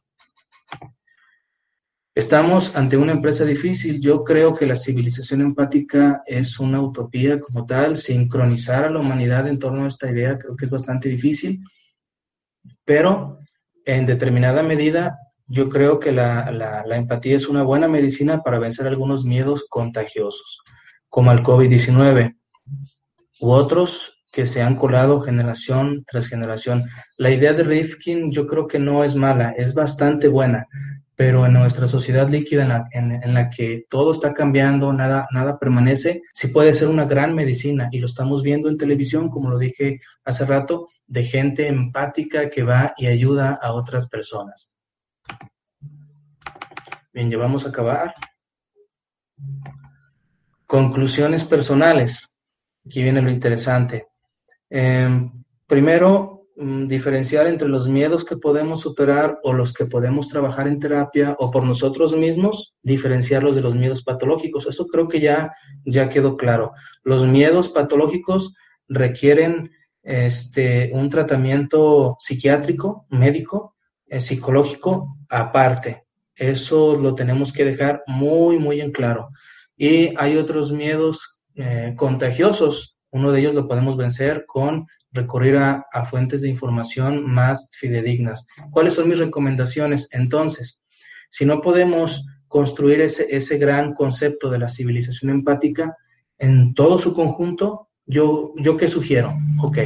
Estamos ante una empresa difícil. Yo creo que la civilización empática es una utopía como tal. Sincronizar a la humanidad en torno a esta idea creo que es bastante difícil, pero en determinada medida yo creo que la, la empatía es una buena medicina para vencer algunos miedos contagiosos, como el COVID-19 u otros que se han colado generación tras generación. La idea de Rifkin yo creo que no es mala, es bastante buena pero en nuestra sociedad líquida en la, que todo está cambiando, nada, nada permanece, sí puede ser una gran medicina y lo estamos viendo en televisión, como lo dije hace rato, de gente empática que va y ayuda a otras personas. Bien, ya vamos a acabar. Conclusiones personales. Aquí viene lo interesante. Em, primero, Mm, diferenciar entre los miedos que podemos superar o los que podemos trabajar en terapia o por nosotros mismos, diferenciarlos de los miedos patológicos. Eso creo que ya, ya quedó claro. Los miedos patológicos requieren este, un tratamiento psiquiátrico, médico, eh, psicológico aparte. Eso lo tenemos que dejar muy, muy en claro. Y hay otros miedos eh, contagiosos. Uno de ellos lo podemos vencer con recurrir a, fuentes de información más fidedignas. ¿Cuáles son mis recomendaciones? Entonces, si no podemos construir ese, ese gran concepto de la civilización empática en todo su conjunto, yo, yo qué sugiero? Ok,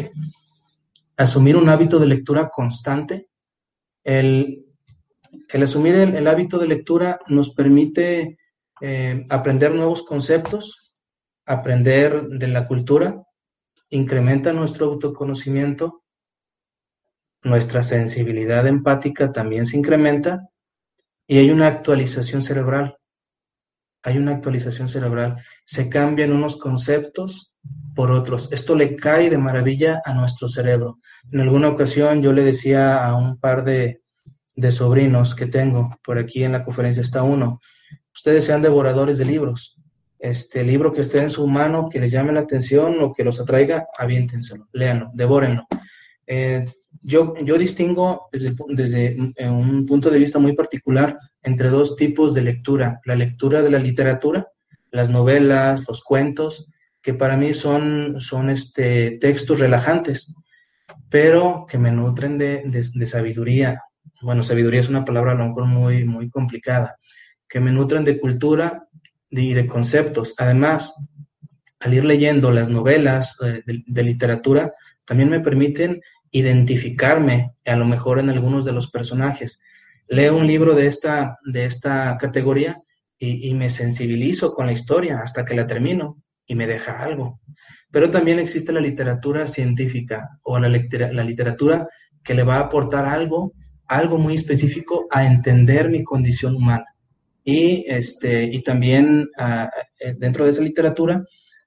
asumir un hábito de lectura constante. El, asumir el, hábito de lectura nos permite eh, aprender nuevos conceptos, aprender de la cultura, incrementa nuestro autoconocimiento, nuestra sensibilidad empática también se incrementa y hay una actualización cerebral. Hay una actualización cerebral. Se cambian unos conceptos por otros. Esto le cae de maravilla a nuestro cerebro. En alguna ocasión yo le decía a un par de, sobrinos que tengo, por aquí en la conferencia está uno, ustedes sean devoradores de libros. Este libro que esté en su mano, que les llame la atención o que los atraiga, aviéntenselo, léanlo, devórenlo. Eh, yo, yo distingo desde, desde un punto de vista muy particular entre dos tipos de lectura. La lectura de la literatura, las novelas, los cuentos, que para mí son, son este, textos relajantes, pero que me nutren de, de, sabiduría. Bueno, sabiduría es una palabra a lo mejor muy, muy complicada, que me nutren de cultura y de, conceptos. Además, al ir leyendo las novelas eh, de, literatura, también me permiten identificarme a lo mejor en algunos de los personajes. Leo un libro de esta, de esta categoría y, y, me sensibilizo con la historia hasta que la termino y me deja algo. Pero también existe la literatura científica o la, la literatura que le va a aportar algo, algo muy específico a entender mi condición humana. Y, este, y también ah, eh, dentro de esa literatura,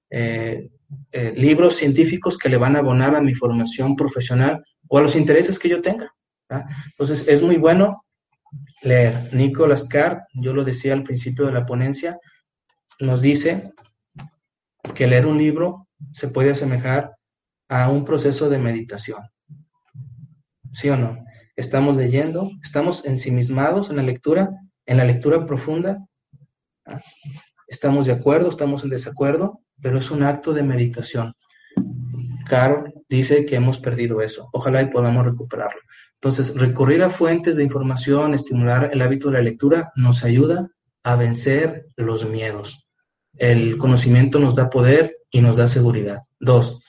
eh, eh, libros científicos que le van a abonar a mi formación profesional o a los intereses que yo tenga. Entonces, es muy bueno leer. Nicolas Carr, yo lo decía al principio de la ponencia, nos dice que leer un libro se puede asemejar a un proceso de meditación. ¿Sí o no? Estamos leyendo, estamos ensimismados en la lectura, en la lectura profunda. Estamos de acuerdo, estamos en desacuerdo, pero es un acto de meditación. Carl dice que hemos perdido eso. Ojalá y podamos recuperarlo. Entonces, recurrir a fuentes de información, estimular el hábito de la lectura, nos ayuda a vencer los miedos. El conocimiento nos da poder y nos da seguridad. Dos,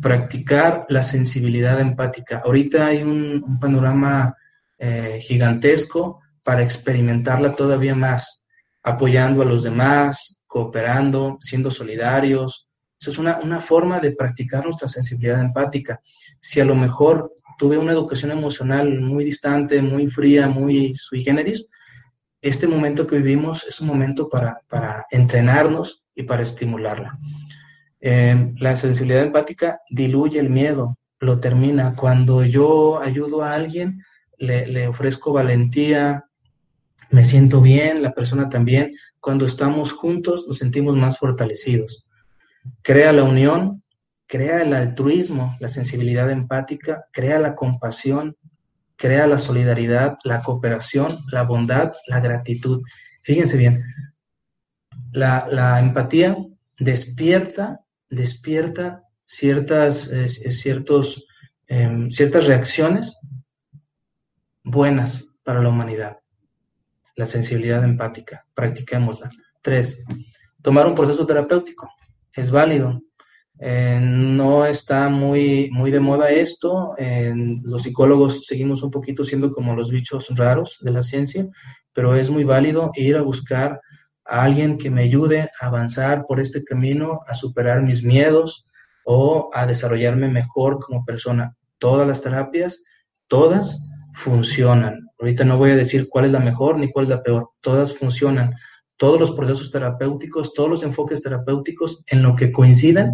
practicar la sensibilidad empática. Ahorita hay un, panorama eh, gigantesco para experimentarla todavía más, apoyando a los demás, cooperando, siendo solidarios. Eso es una, una forma de practicar nuestra sensibilidad empática. Si a lo mejor tuve una educación emocional muy distante, muy fría, muy sui generis, este momento que vivimos es un momento para, entrenarnos y para estimularla. Eh, la sensibilidad empática diluye el miedo, lo termina. Cuando yo ayudo a alguien, le, le, ofrezco valentía, me siento bien, la persona también. Cuando estamos juntos nos sentimos más fortalecidos. Crea la unión, crea el altruismo, la sensibilidad empática, crea la compasión, crea la solidaridad, la cooperación, la bondad, la gratitud. Fíjense bien, la, empatía despierta, despierta ciertas, ciertos, em, ciertas reacciones buenas para la humanidad. La sensibilidad empática, practiquémosla. Tres, tomar un proceso terapéutico. Es válido, eh, no está muy, muy de moda esto. los psicólogos seguimos un poquito siendo como los bichos raros de la ciencia, pero es muy válido ir a buscar a alguien que me ayude a avanzar por este camino, a superar mis miedos o a desarrollarme mejor como persona. Todas las terapias, todas funcionan. Ahorita no voy a decir cuál es la mejor ni cuál es la peor, todas funcionan todos los procesos terapéuticos, todos los enfoques terapéuticos en lo que coinciden,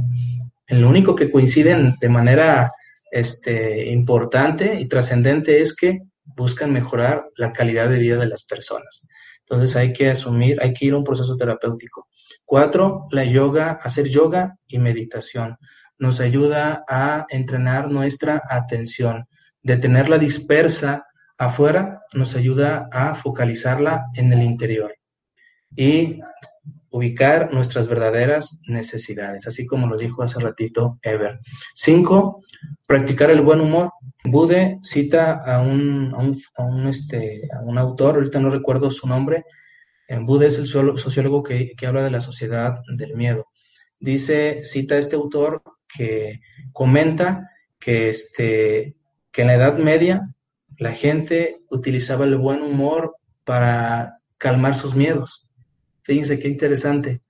en lo único que coinciden de manera este, importante y trascendente es que buscan mejorar la calidad de vida de las personas. Entonces hay que asumir, hay que ir a un proceso terapéutico. Cuatro, la yoga, hacer yoga y meditación. Nos ayuda a entrenar nuestra atención. De tenerla dispersa afuera, nos ayuda a focalizarla en el interior y ubicar nuestras verdaderas necesidades, así como lo dijo hace ratito Ever. Cinco, practicar el buen humor. Bude cita a un, a un, este, a un autor, ahorita no recuerdo su nombre, eh, Bude es el sociólogo que, que habla de la sociedad del miedo. Dice, cita a este autor que comenta que, este, que en la Edad Media la gente utilizaba el buen humor para calmar sus miedos. Fíjense qué interesante,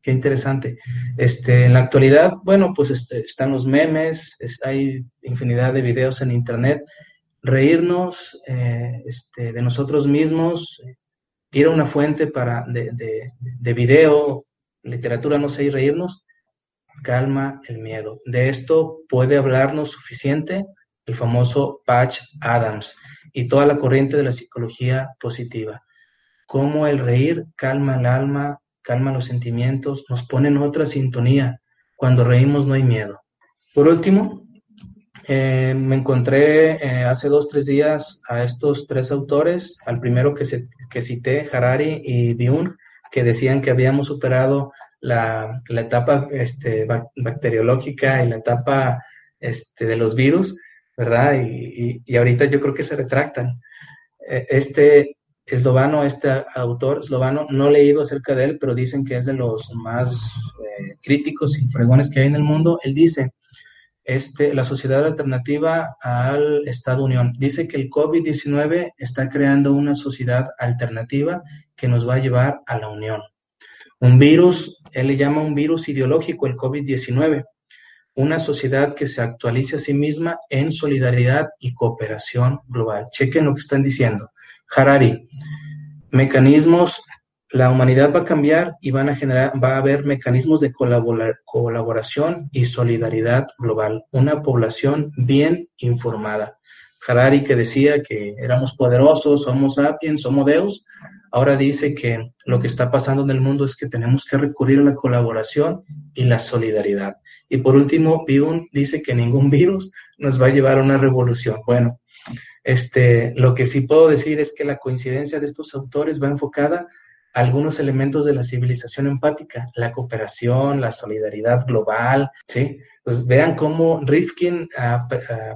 qué interesante. Este, en la actualidad, bueno, pues este, están los memes, hay infinidad de videos en internet. Reírnos eh, este, de nosotros mismos, ir a una fuente para, de, de, de video, literatura, no sé, y reírnos, calma el miedo. De esto puede hablarnos suficiente el famoso Patch Adams y toda la corriente de la psicología positiva. Cómo el reír calma el alma, calma los sentimientos, nos pone en otra sintonía. Cuando reímos no hay miedo. Por último, eh, me encontré eh, hace dos, tres días a estos tres autores, al primero que, se, que cité, Harari y Byung, que decían que habíamos superado la, la etapa este, bacteriológica y la etapa este, de los virus, ¿verdad? Y, y, ahorita yo creo que se retractan. E, este eslovano, este autor eslovano, no he leído acerca de él, pero dicen que es de los más eh, críticos y fregones que hay en el mundo. Él dice, este, la sociedad alternativa al Estado Unión. Dice que el COVID-19 está creando una sociedad alternativa que nos va a llevar a la unión. Un virus, él le llama un virus ideológico, el COVID-19 una sociedad que se actualice a sí misma en solidaridad y cooperación global. Chequen lo que están diciendo. Harari, mecanismos, la humanidad va a cambiar y van a generar, va a haber mecanismos de colaboración y solidaridad global. Una población bien informada. Harari que decía que éramos poderosos, somos sapiens, somos deus, ahora dice que lo que está pasando en el mundo es que tenemos que recurrir a la colaboración y la solidaridad. Y por último, Bion dice que ningún virus nos va a llevar a una revolución. Bueno, este, lo que sí puedo decir es que la coincidencia de estos autores va enfocada a algunos elementos de la civilización empática, la cooperación, la solidaridad global, ¿sí? Pues vean cómo Rifkin, a,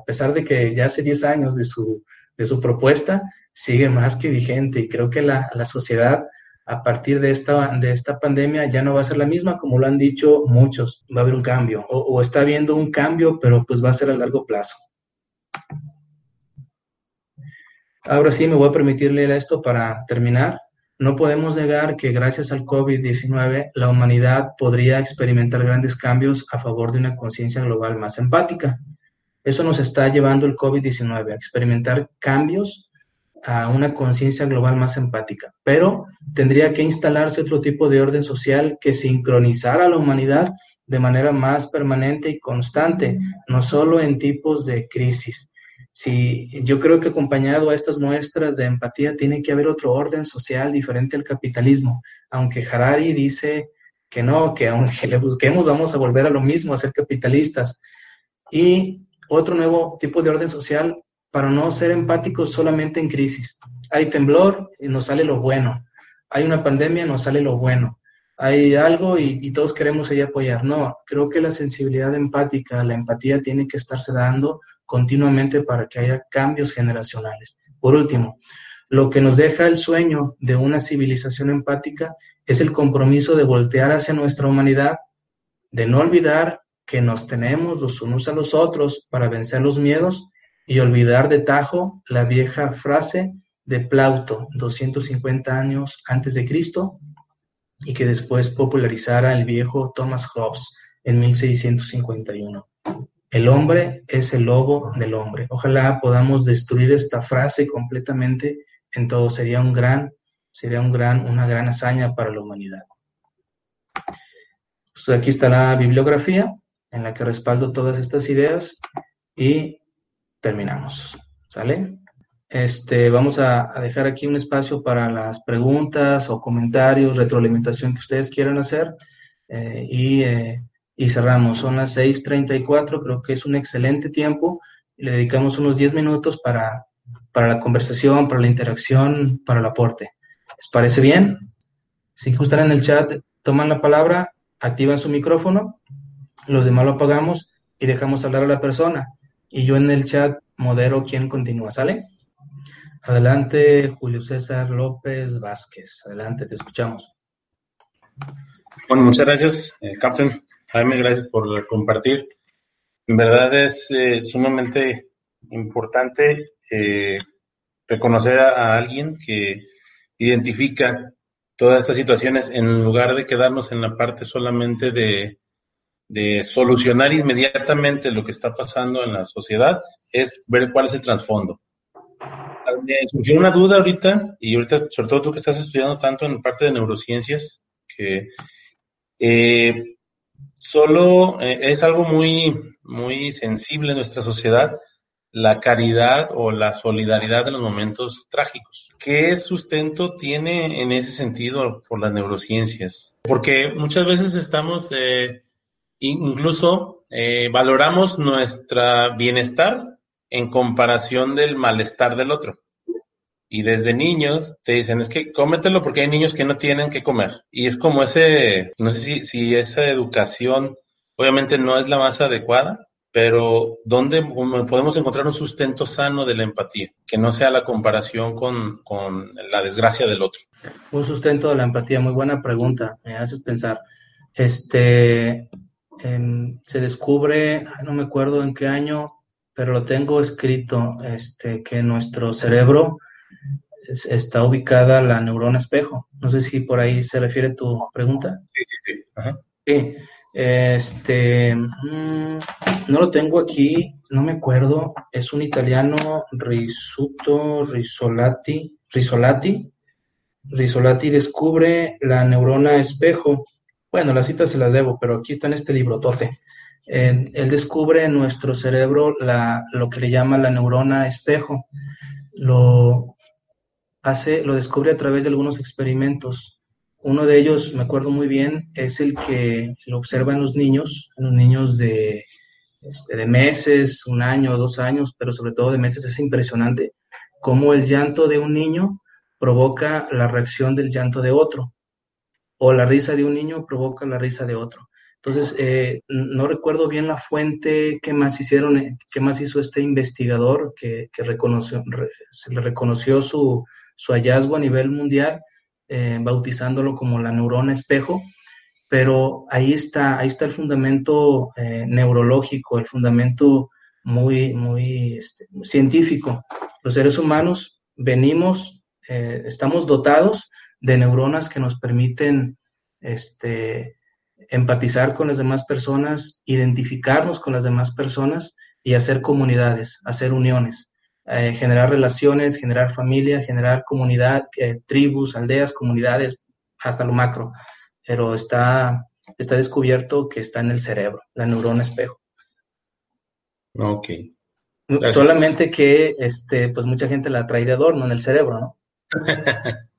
pesar de que ya hace 10 años de su, de su propuesta, sigue más que vigente y creo que la, la sociedad a partir de esta, de esta pandemia ya no va a ser la misma, como lo han dicho muchos, va a haber un cambio, o, está habiendo un cambio, pero pues va a ser a largo plazo. Ahora sí, me voy a permitir leer esto para terminar. No podemos negar que gracias al COVID-19 la humanidad podría experimentar grandes cambios a favor de una conciencia global más empática. Eso nos está llevando el COVID-19 a experimentar cambios a una conciencia global más empática, pero tendría que instalarse otro tipo de orden social que sincronizara a la humanidad de manera más permanente y constante, no solo en tipos de crisis. Si yo creo que acompañado a estas muestras de empatía tiene que haber otro orden social diferente al capitalismo, aunque Harari dice que no, que aunque le busquemos vamos a volver a lo mismo, a ser capitalistas. Y otro nuevo tipo de orden social para no ser empáticos solamente en crisis. Hay temblor y nos sale lo bueno. Hay una pandemia, nos sale lo bueno. Hay algo y, todos queremos ahí apoyar. No, creo que la sensibilidad empática, la empatía tiene que estarse dando continuamente para que haya cambios generacionales. Por último, lo que nos deja el sueño de una civilización empática es el compromiso de voltear hacia nuestra humanidad, de no olvidar que nos tenemos los unos a los otros para vencer los miedos y olvidar de tajo la vieja frase de Plauto, 250 años antes de Cristo, y que después popularizara el viejo Thomas Hobbes en 1651. El hombre es el lobo del hombre. Ojalá podamos destruir esta frase completamente en todo. Sería un gran, sería un gran, una gran hazaña para la humanidad. Pues aquí está la bibliografía en la que respaldo todas estas ideas y terminamos. ¿Sale? Este, vamos a, dejar aquí un espacio para las preguntas o comentarios, retroalimentación que ustedes quieran hacer eh, y, eh, y, cerramos. Son las 6.34, creo que es un excelente tiempo. Le dedicamos unos 10 minutos para, para la conversación, para la interacción, para el aporte. ¿Les parece bien? Si gustan en el chat, toman la palabra, activan su micrófono, los demás lo apagamos y dejamos hablar a la persona y yo en el chat modero quién continúa, ¿sale? Adelante, Julio César López Vázquez. Adelante, te escuchamos. Bueno, muchas gracias, eh, Captain. Jaime, gracias por compartir. En verdad es eh, sumamente importante eh, reconocer a, alguien que identifica todas estas situaciones en lugar de quedarnos en la parte solamente de, de solucionar inmediatamente lo que está pasando en la sociedad, es ver cuál es el trasfondo. Me surgió una duda ahorita, y ahorita, sobre todo tú que estás estudiando tanto en parte de neurociencias, que eh, solo eh, es algo muy, muy sensible en nuestra sociedad, la caridad o la solidaridad en los momentos trágicos. ¿Qué sustento tiene en ese sentido por las neurociencias? Porque muchas veces estamos, eh, incluso eh, valoramos nuestra bienestar en comparación del malestar del otro. Y desde niños te dicen, es que cómetelo porque hay niños que no tienen que comer. Y es como ese, no sé si, si esa educación obviamente no es la más adecuada, pero ¿dónde podemos encontrar un sustento sano de la empatía? Que no sea la comparación con, con la desgracia del otro. Un sustento de la empatía, muy buena pregunta, me haces pensar. Este, se descubre, no me acuerdo en qué año, pero lo tengo escrito, este, que nuestro cerebro está ubicada la neurona espejo. No sé si por ahí se refiere tu pregunta. Sí, sí, sí. Ajá. Sí. Este, mm, no lo tengo aquí, no me acuerdo. Es un italiano, Risuto Risolati. Risolati. Risolati descubre la neurona espejo. Bueno, las citas se las debo, pero aquí está en este libro, Tote. él descubre en nuestro cerebro la, lo que le llama la neurona espejo. Lo, hace, lo descubre a través de algunos experimentos. Uno de ellos, me acuerdo muy bien, es el que lo observa en los niños, en los niños de, este, de meses, un año, dos años, pero sobre todo de meses. Es impresionante cómo el llanto de un niño provoca la reacción del llanto de otro, o la risa de un niño provoca la risa de otro. Entonces, eh, no recuerdo bien la fuente que más hicieron, eh, qué más hizo este investigador que, reconoció, se le reconoció su, su hallazgo a nivel mundial, eh, bautizándolo como la neurona espejo, pero ahí está, ahí está el fundamento eh, neurológico, el fundamento muy, muy este, científico. Los seres humanos venimos, estamos dotados de neuronas que nos permiten este, empatizar con las demás personas, identificarnos con las demás personas y hacer comunidades, hacer uniones. Eh, generar relaciones, generar familia, generar comunidad, eh, tribus, aldeas, comunidades, hasta lo macro. Pero está, está descubierto que está en el cerebro, la neurona espejo. Ok. Solamente que este, pues mucha gente la trae de adorno en el cerebro, ¿no?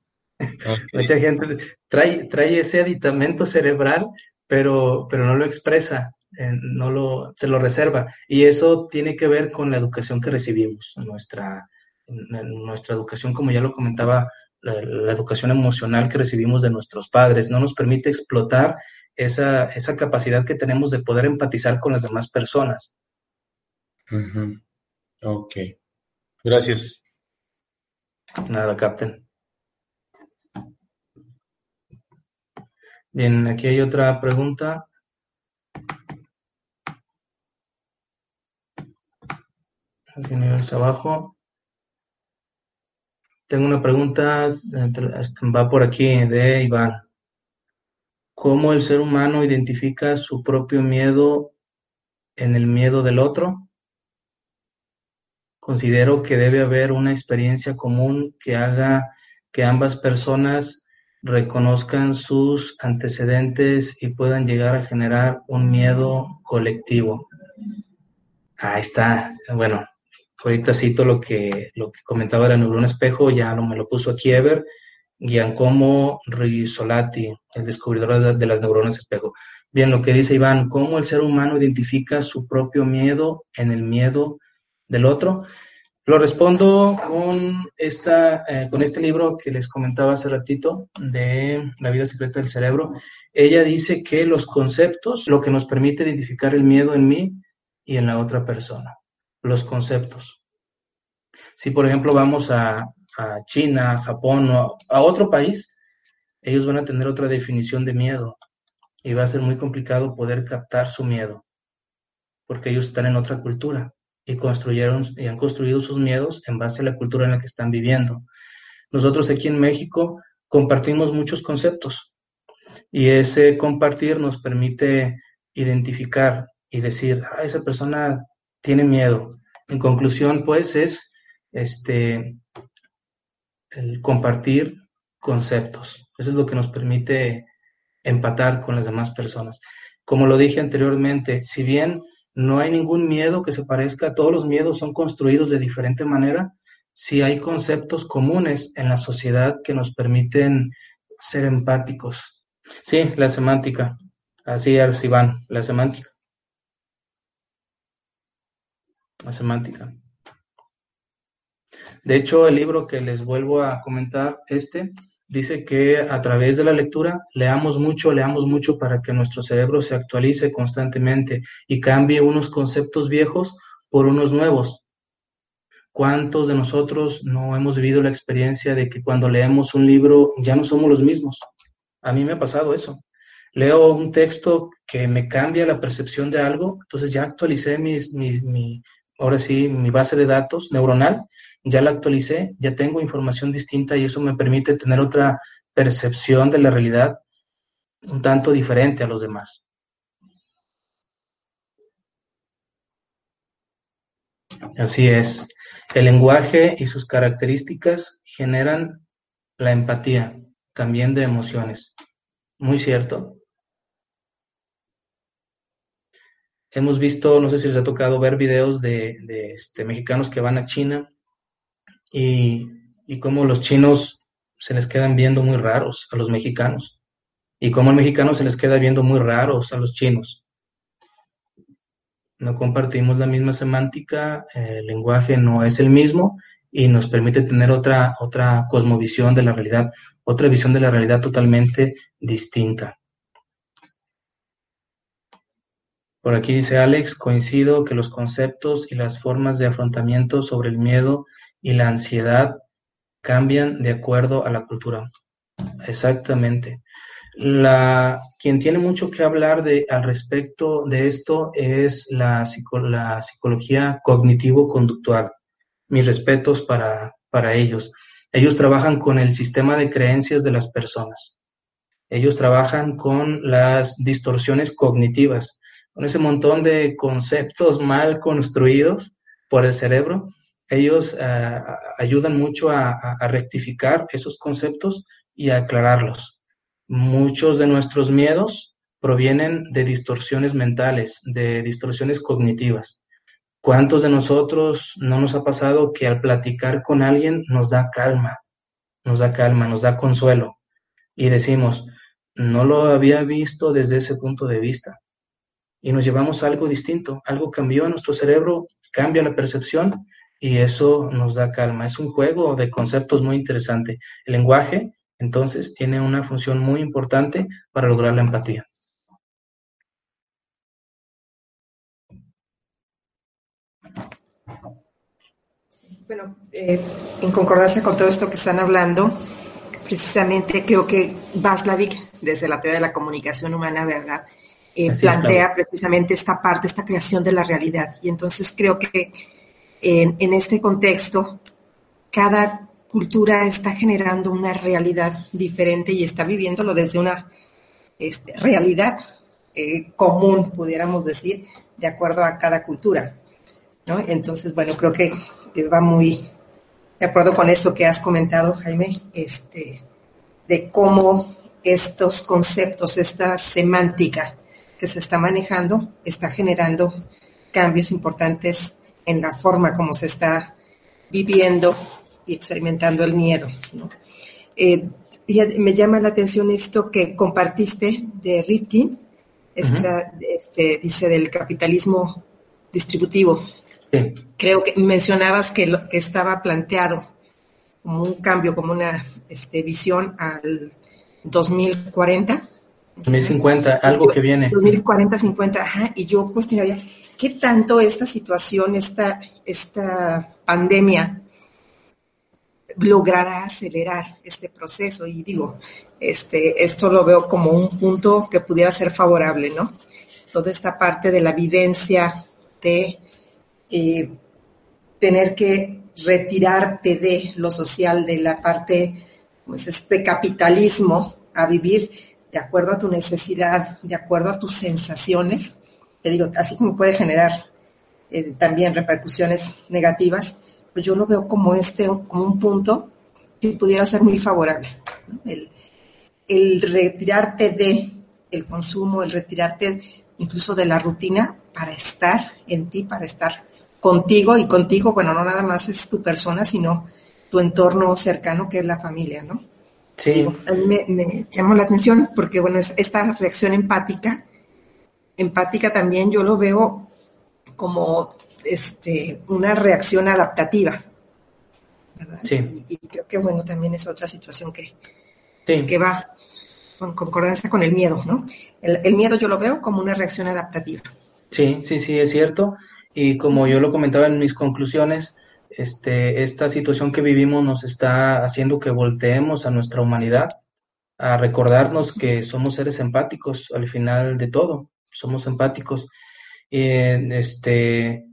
Mucha gente trae, trae ese aditamento cerebral, pero, pero no lo expresa no lo, se lo reserva. Y eso tiene que ver con la educación que recibimos, nuestra, nuestra educación, como ya lo comentaba, la, educación emocional que recibimos de nuestros padres, no nos permite explotar esa, esa capacidad que tenemos de poder empatizar con las demás personas. Ok. Gracias. Nada, Captain. Bien, aquí hay otra pregunta. abajo. Tengo una pregunta, va por aquí, de Iván. ¿Cómo el ser humano identifica su propio miedo en el miedo del otro? Considero que debe haber una experiencia común que haga que ambas personas reconozcan sus antecedentes y puedan llegar a generar un miedo colectivo. Ahí está. Bueno, ahorita cito lo que, lo que comentaba la neurona espejo, ya lo, me lo puso aquí Ever, Giancomo Risolati, el descubridor de las neuronas espejo. Bien, lo que dice Iván, ¿cómo el ser humano identifica su propio miedo en el miedo del otro? Lo respondo con, esta, eh, con este libro que les comentaba hace ratito de La vida secreta del cerebro. Ella dice que los conceptos, lo que nos permite identificar el miedo en mí y en la otra persona los conceptos. Si, por ejemplo, vamos a, China, Japón o a, otro país, ellos van a tener otra definición de miedo y va a ser muy complicado poder captar su miedo. porque ellos están en otra cultura y construyeron y han construido sus miedos en base a la cultura en la que están viviendo. Nosotros aquí en México compartimos muchos conceptos y ese compartir nos permite identificar y decir, ah, esa persona tiene miedo. En conclusión, pues, es este compartir conceptos. Eso es lo que nos permite empatar con las demás personas. Como lo dije anteriormente, si bien no hay ningún miedo que se parezca, todos los miedos son construidos de diferente manera, si hay conceptos comunes en la sociedad que nos permiten ser empáticos. Sí, la semántica. Así es, Iván, la semántica. La semántica. De hecho, el libro que les vuelvo a comentar, este, dice que a través de la lectura leamos mucho, leamos mucho para que nuestro cerebro se actualice constantemente y cambie unos conceptos viejos por unos nuevos. ¿Cuántos de nosotros no hemos vivido la experiencia de que cuando leemos un libro ya no somos los mismos? A mí me ha pasado eso. Leo un texto que me cambia la percepción de algo, entonces ya actualicé mis, mi, ahora sí, mi base de datos neuronal ya la actualicé, ya tengo información distinta y eso me permite tener otra percepción de la realidad un tanto diferente a los demás. Así es. El lenguaje y sus características generan la empatía, también de emociones. Muy cierto. Hemos visto, no sé si les ha tocado ver videos de, este, mexicanos que van a China y, cómo los chinos se les quedan viendo muy raros a los mexicanos y cómo el mexicano se les queda viendo muy raros a los chinos. No compartimos la misma semántica, el lenguaje no es el mismo y nos permite tener otra, otra cosmovisión de la realidad, otra visión de la realidad totalmente distinta. Por aquí dice Alex, coincido que los conceptos y las formas de afrontamiento sobre el miedo y la ansiedad cambian de acuerdo a la cultura. Exactamente. La, quien tiene mucho que hablar de, al respecto de esto es la, psicología cognitivo-conductual. Mis respetos para, para ellos. Ellos trabajan con el sistema de creencias de las personas. Ellos trabajan con las distorsiones cognitivas, con ese montón de conceptos mal construidos por el cerebro ellos eh, ayudan mucho a, rectificar esos conceptos y a aclararlos. Muchos de nuestros miedos provienen de distorsiones mentales, de distorsiones cognitivas. ¿Cuántos de nosotros no nos ha pasado que al platicar con alguien nos da calma, nos da calma, nos da consuelo y decimos, no lo había visto desde ese punto de vista? Y nos llevamos a algo distinto, algo cambió en nuestro cerebro, cambia la percepción y eso nos da calma. Es un juego de conceptos muy interesante. El lenguaje, entonces, tiene una función muy importante para lograr la empatía. Bueno, eh, en concordancia con todo esto que están hablando, precisamente creo que Vaslavik, desde la teoría de la comunicación humana, ¿verdad? Eh, plantea precisamente esta parte, esta creación de la realidad. Y entonces creo que en, este contexto, cada cultura está generando una realidad diferente y está viviéndolo desde una este, realidad eh, común, pudiéramos decir, de acuerdo a cada cultura. ¿no? Entonces, bueno, creo que va muy de acuerdo con esto que has comentado, Jaime, este, de cómo estos conceptos, esta semántica que se está manejando, está generando cambios importantes en la forma como se está viviendo y experimentando el miedo. Eh, me llama la atención esto que compartiste de Rifkin, este, dice del capitalismo distributivo. Creo que mencionabas que, lo, que estaba planteado como un cambio, como una este, visión al 2040. 2050, algo que viene. 2040, 50, ajá, y yo cuestionaría, ¿Qué tanto esta situación, esta, esta pandemia logrará acelerar este proceso? Y digo, este, esto lo veo como un punto que pudiera ser favorable, ¿no? Toda esta parte de la vivencia de eh, tener que retirarte de lo social, de la parte, pues este capitalismo, a vivir de acuerdo a tu necesidad, de acuerdo a tus sensaciones, te digo, así como puede generar eh, también repercusiones negativas, pues yo lo veo como este, como un punto que pudiera ser muy favorable. El, el retirarte de el consumo, el retirarte incluso de la rutina para estar en ti, para estar contigo y contigo, bueno, no nada más es tu persona, sino tu entorno cercano que es la familia, ¿no? Sí. a mí me, llamó la atención porque, bueno, esta reacción empática, empática también yo lo veo como este, una reacción adaptativa, ¿verdad? Sí. Y, creo que, bueno, también es otra situación que, que va con concordancia con el miedo, ¿no? El, el miedo yo lo veo como una reacción adaptativa. Sí, sí, sí, es cierto. Y como yo lo comentaba en mis conclusiones, este, esta situación que vivimos nos está haciendo que volteemos a nuestra humanidad, a recordarnos que somos seres empáticos al final de todo, somos empáticos. Y este,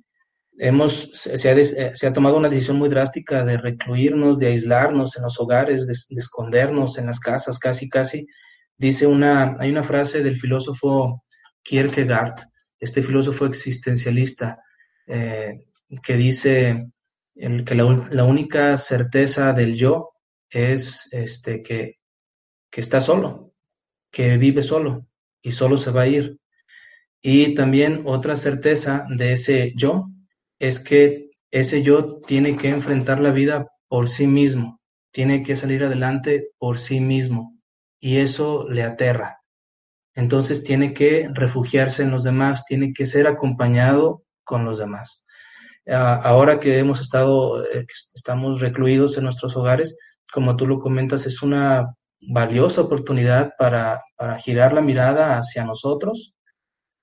hemos, se ha, se ha tomado una decisión muy drástica de recluirnos, de aislarnos en los hogares, de, de escondernos en las casas, casi, casi. Dice una, hay una frase del filósofo Kierkegaard, este filósofo existencialista, eh, que dice el, que la, única certeza del yo es este, que, que está solo, que vive solo y solo se va a ir. Y también otra certeza de ese yo es que ese yo tiene que enfrentar la vida por sí mismo, tiene que salir adelante por sí mismo y eso le aterra. Entonces tiene que refugiarse en los demás, tiene que ser acompañado con los demás. Ah, ahora que hemos estado, eh, estamos recluidos en nuestros hogares, como tú lo comentas, es una valiosa oportunidad para, girar la mirada hacia nosotros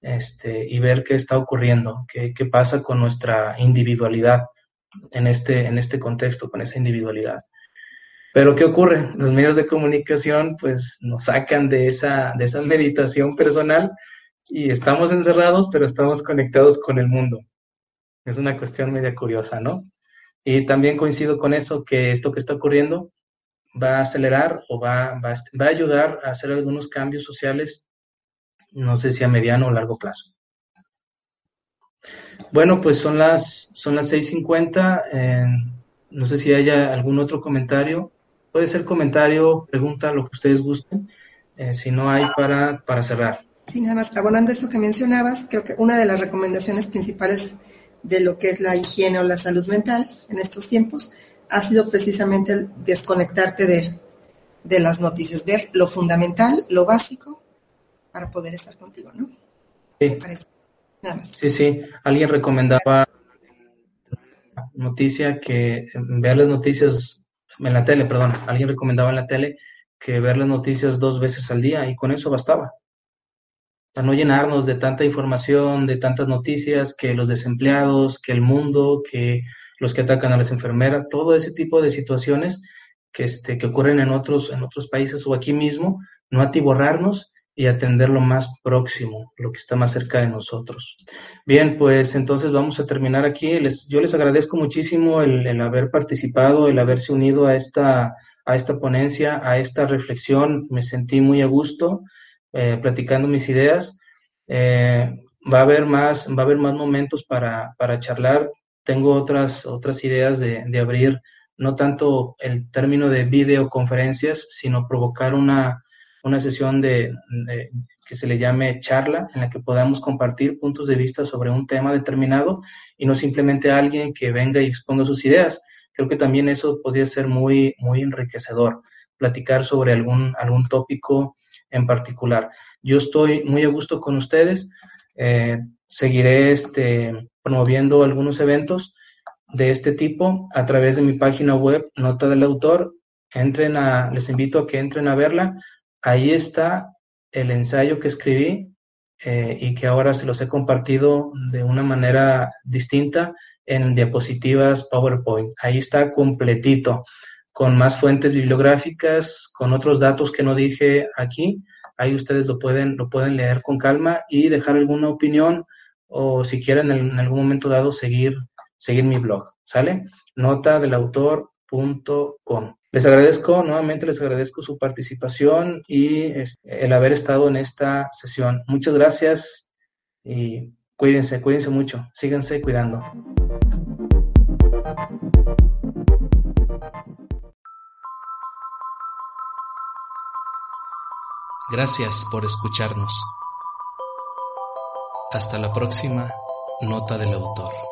este, y ver qué está ocurriendo, qué, qué pasa con nuestra individualidad en este, en este contexto, con esa individualidad. Pero ¿qué ocurre? Los medios de comunicación pues nos sacan de esa, de esa meditación personal y estamos encerrados, pero estamos conectados con el mundo. Es una cuestión media curiosa, ¿no? Y también coincido con eso, que esto que está ocurriendo va a acelerar o va, va, va a ayudar a hacer algunos cambios sociales, no sé si a mediano o largo plazo. Bueno, pues son las, son las 6.50. Eh, no sé si haya algún otro comentario. Puede ser comentario, pregunta, lo que ustedes gusten, eh, si no hay para, para cerrar. Sí, nada más, abonando esto que mencionabas, creo que una de las recomendaciones principales de lo que es la higiene o la salud mental en estos tiempos ha sido precisamente el desconectarte de, de las noticias, ver lo fundamental, lo básico para poder estar contigo, ¿no? Sí. Nada más. Sí, sí. Alguien recomendaba noticia que ver las noticias en la tele, perdón, alguien recomendaba en la tele que ver las noticias dos veces al día y con eso bastaba. Para no llenarnos de tanta información, de tantas noticias, que los desempleados, que el mundo, que los que atacan a las enfermeras, todo ese tipo de situaciones que, este, que ocurren en otros, en otros países o aquí mismo, no atiborrarnos y atender lo más próximo, lo que está más cerca de nosotros. Bien, pues entonces vamos a terminar aquí. Les, yo les agradezco muchísimo el, haber participado, el haberse unido a esta, a esta ponencia, a esta reflexión. Me sentí muy a gusto eh, platicando mis ideas. Eh, va a haber más, va a haber más momentos para, para charlar. Tengo otras, otras ideas de, de abrir no tanto el término de videoconferencias, sino provocar una, una sesión de, que se le llame charla, en la que podamos compartir puntos de vista sobre un tema determinado y no simplemente alguien que venga y exponga sus ideas. Creo que también eso podría ser muy, muy enriquecedor, platicar sobre algún, algún tópico en particular. Yo estoy muy a gusto con ustedes. Eh, seguiré este, promoviendo algunos eventos de este tipo a través de mi página web, Nota del Autor. Entren a, les invito a que entren a verla ahí está el ensayo que escribí eh, y que ahora se los he compartido de una manera distinta en diapositivas PowerPoint. Ahí está completito, con más fuentes bibliográficas, con otros datos que no dije aquí. Ahí ustedes lo pueden, lo pueden leer con calma y dejar alguna opinión o si quieren en, algún momento dado seguir, seguir mi blog, ¿sale? Nota del. Les agradezco, nuevamente les agradezco su participación y este, el haber estado en esta sesión. Muchas gracias y cuídense, cuídense mucho, síganse cuidando. Gracias por escucharnos. Hasta la próxima nota del autor.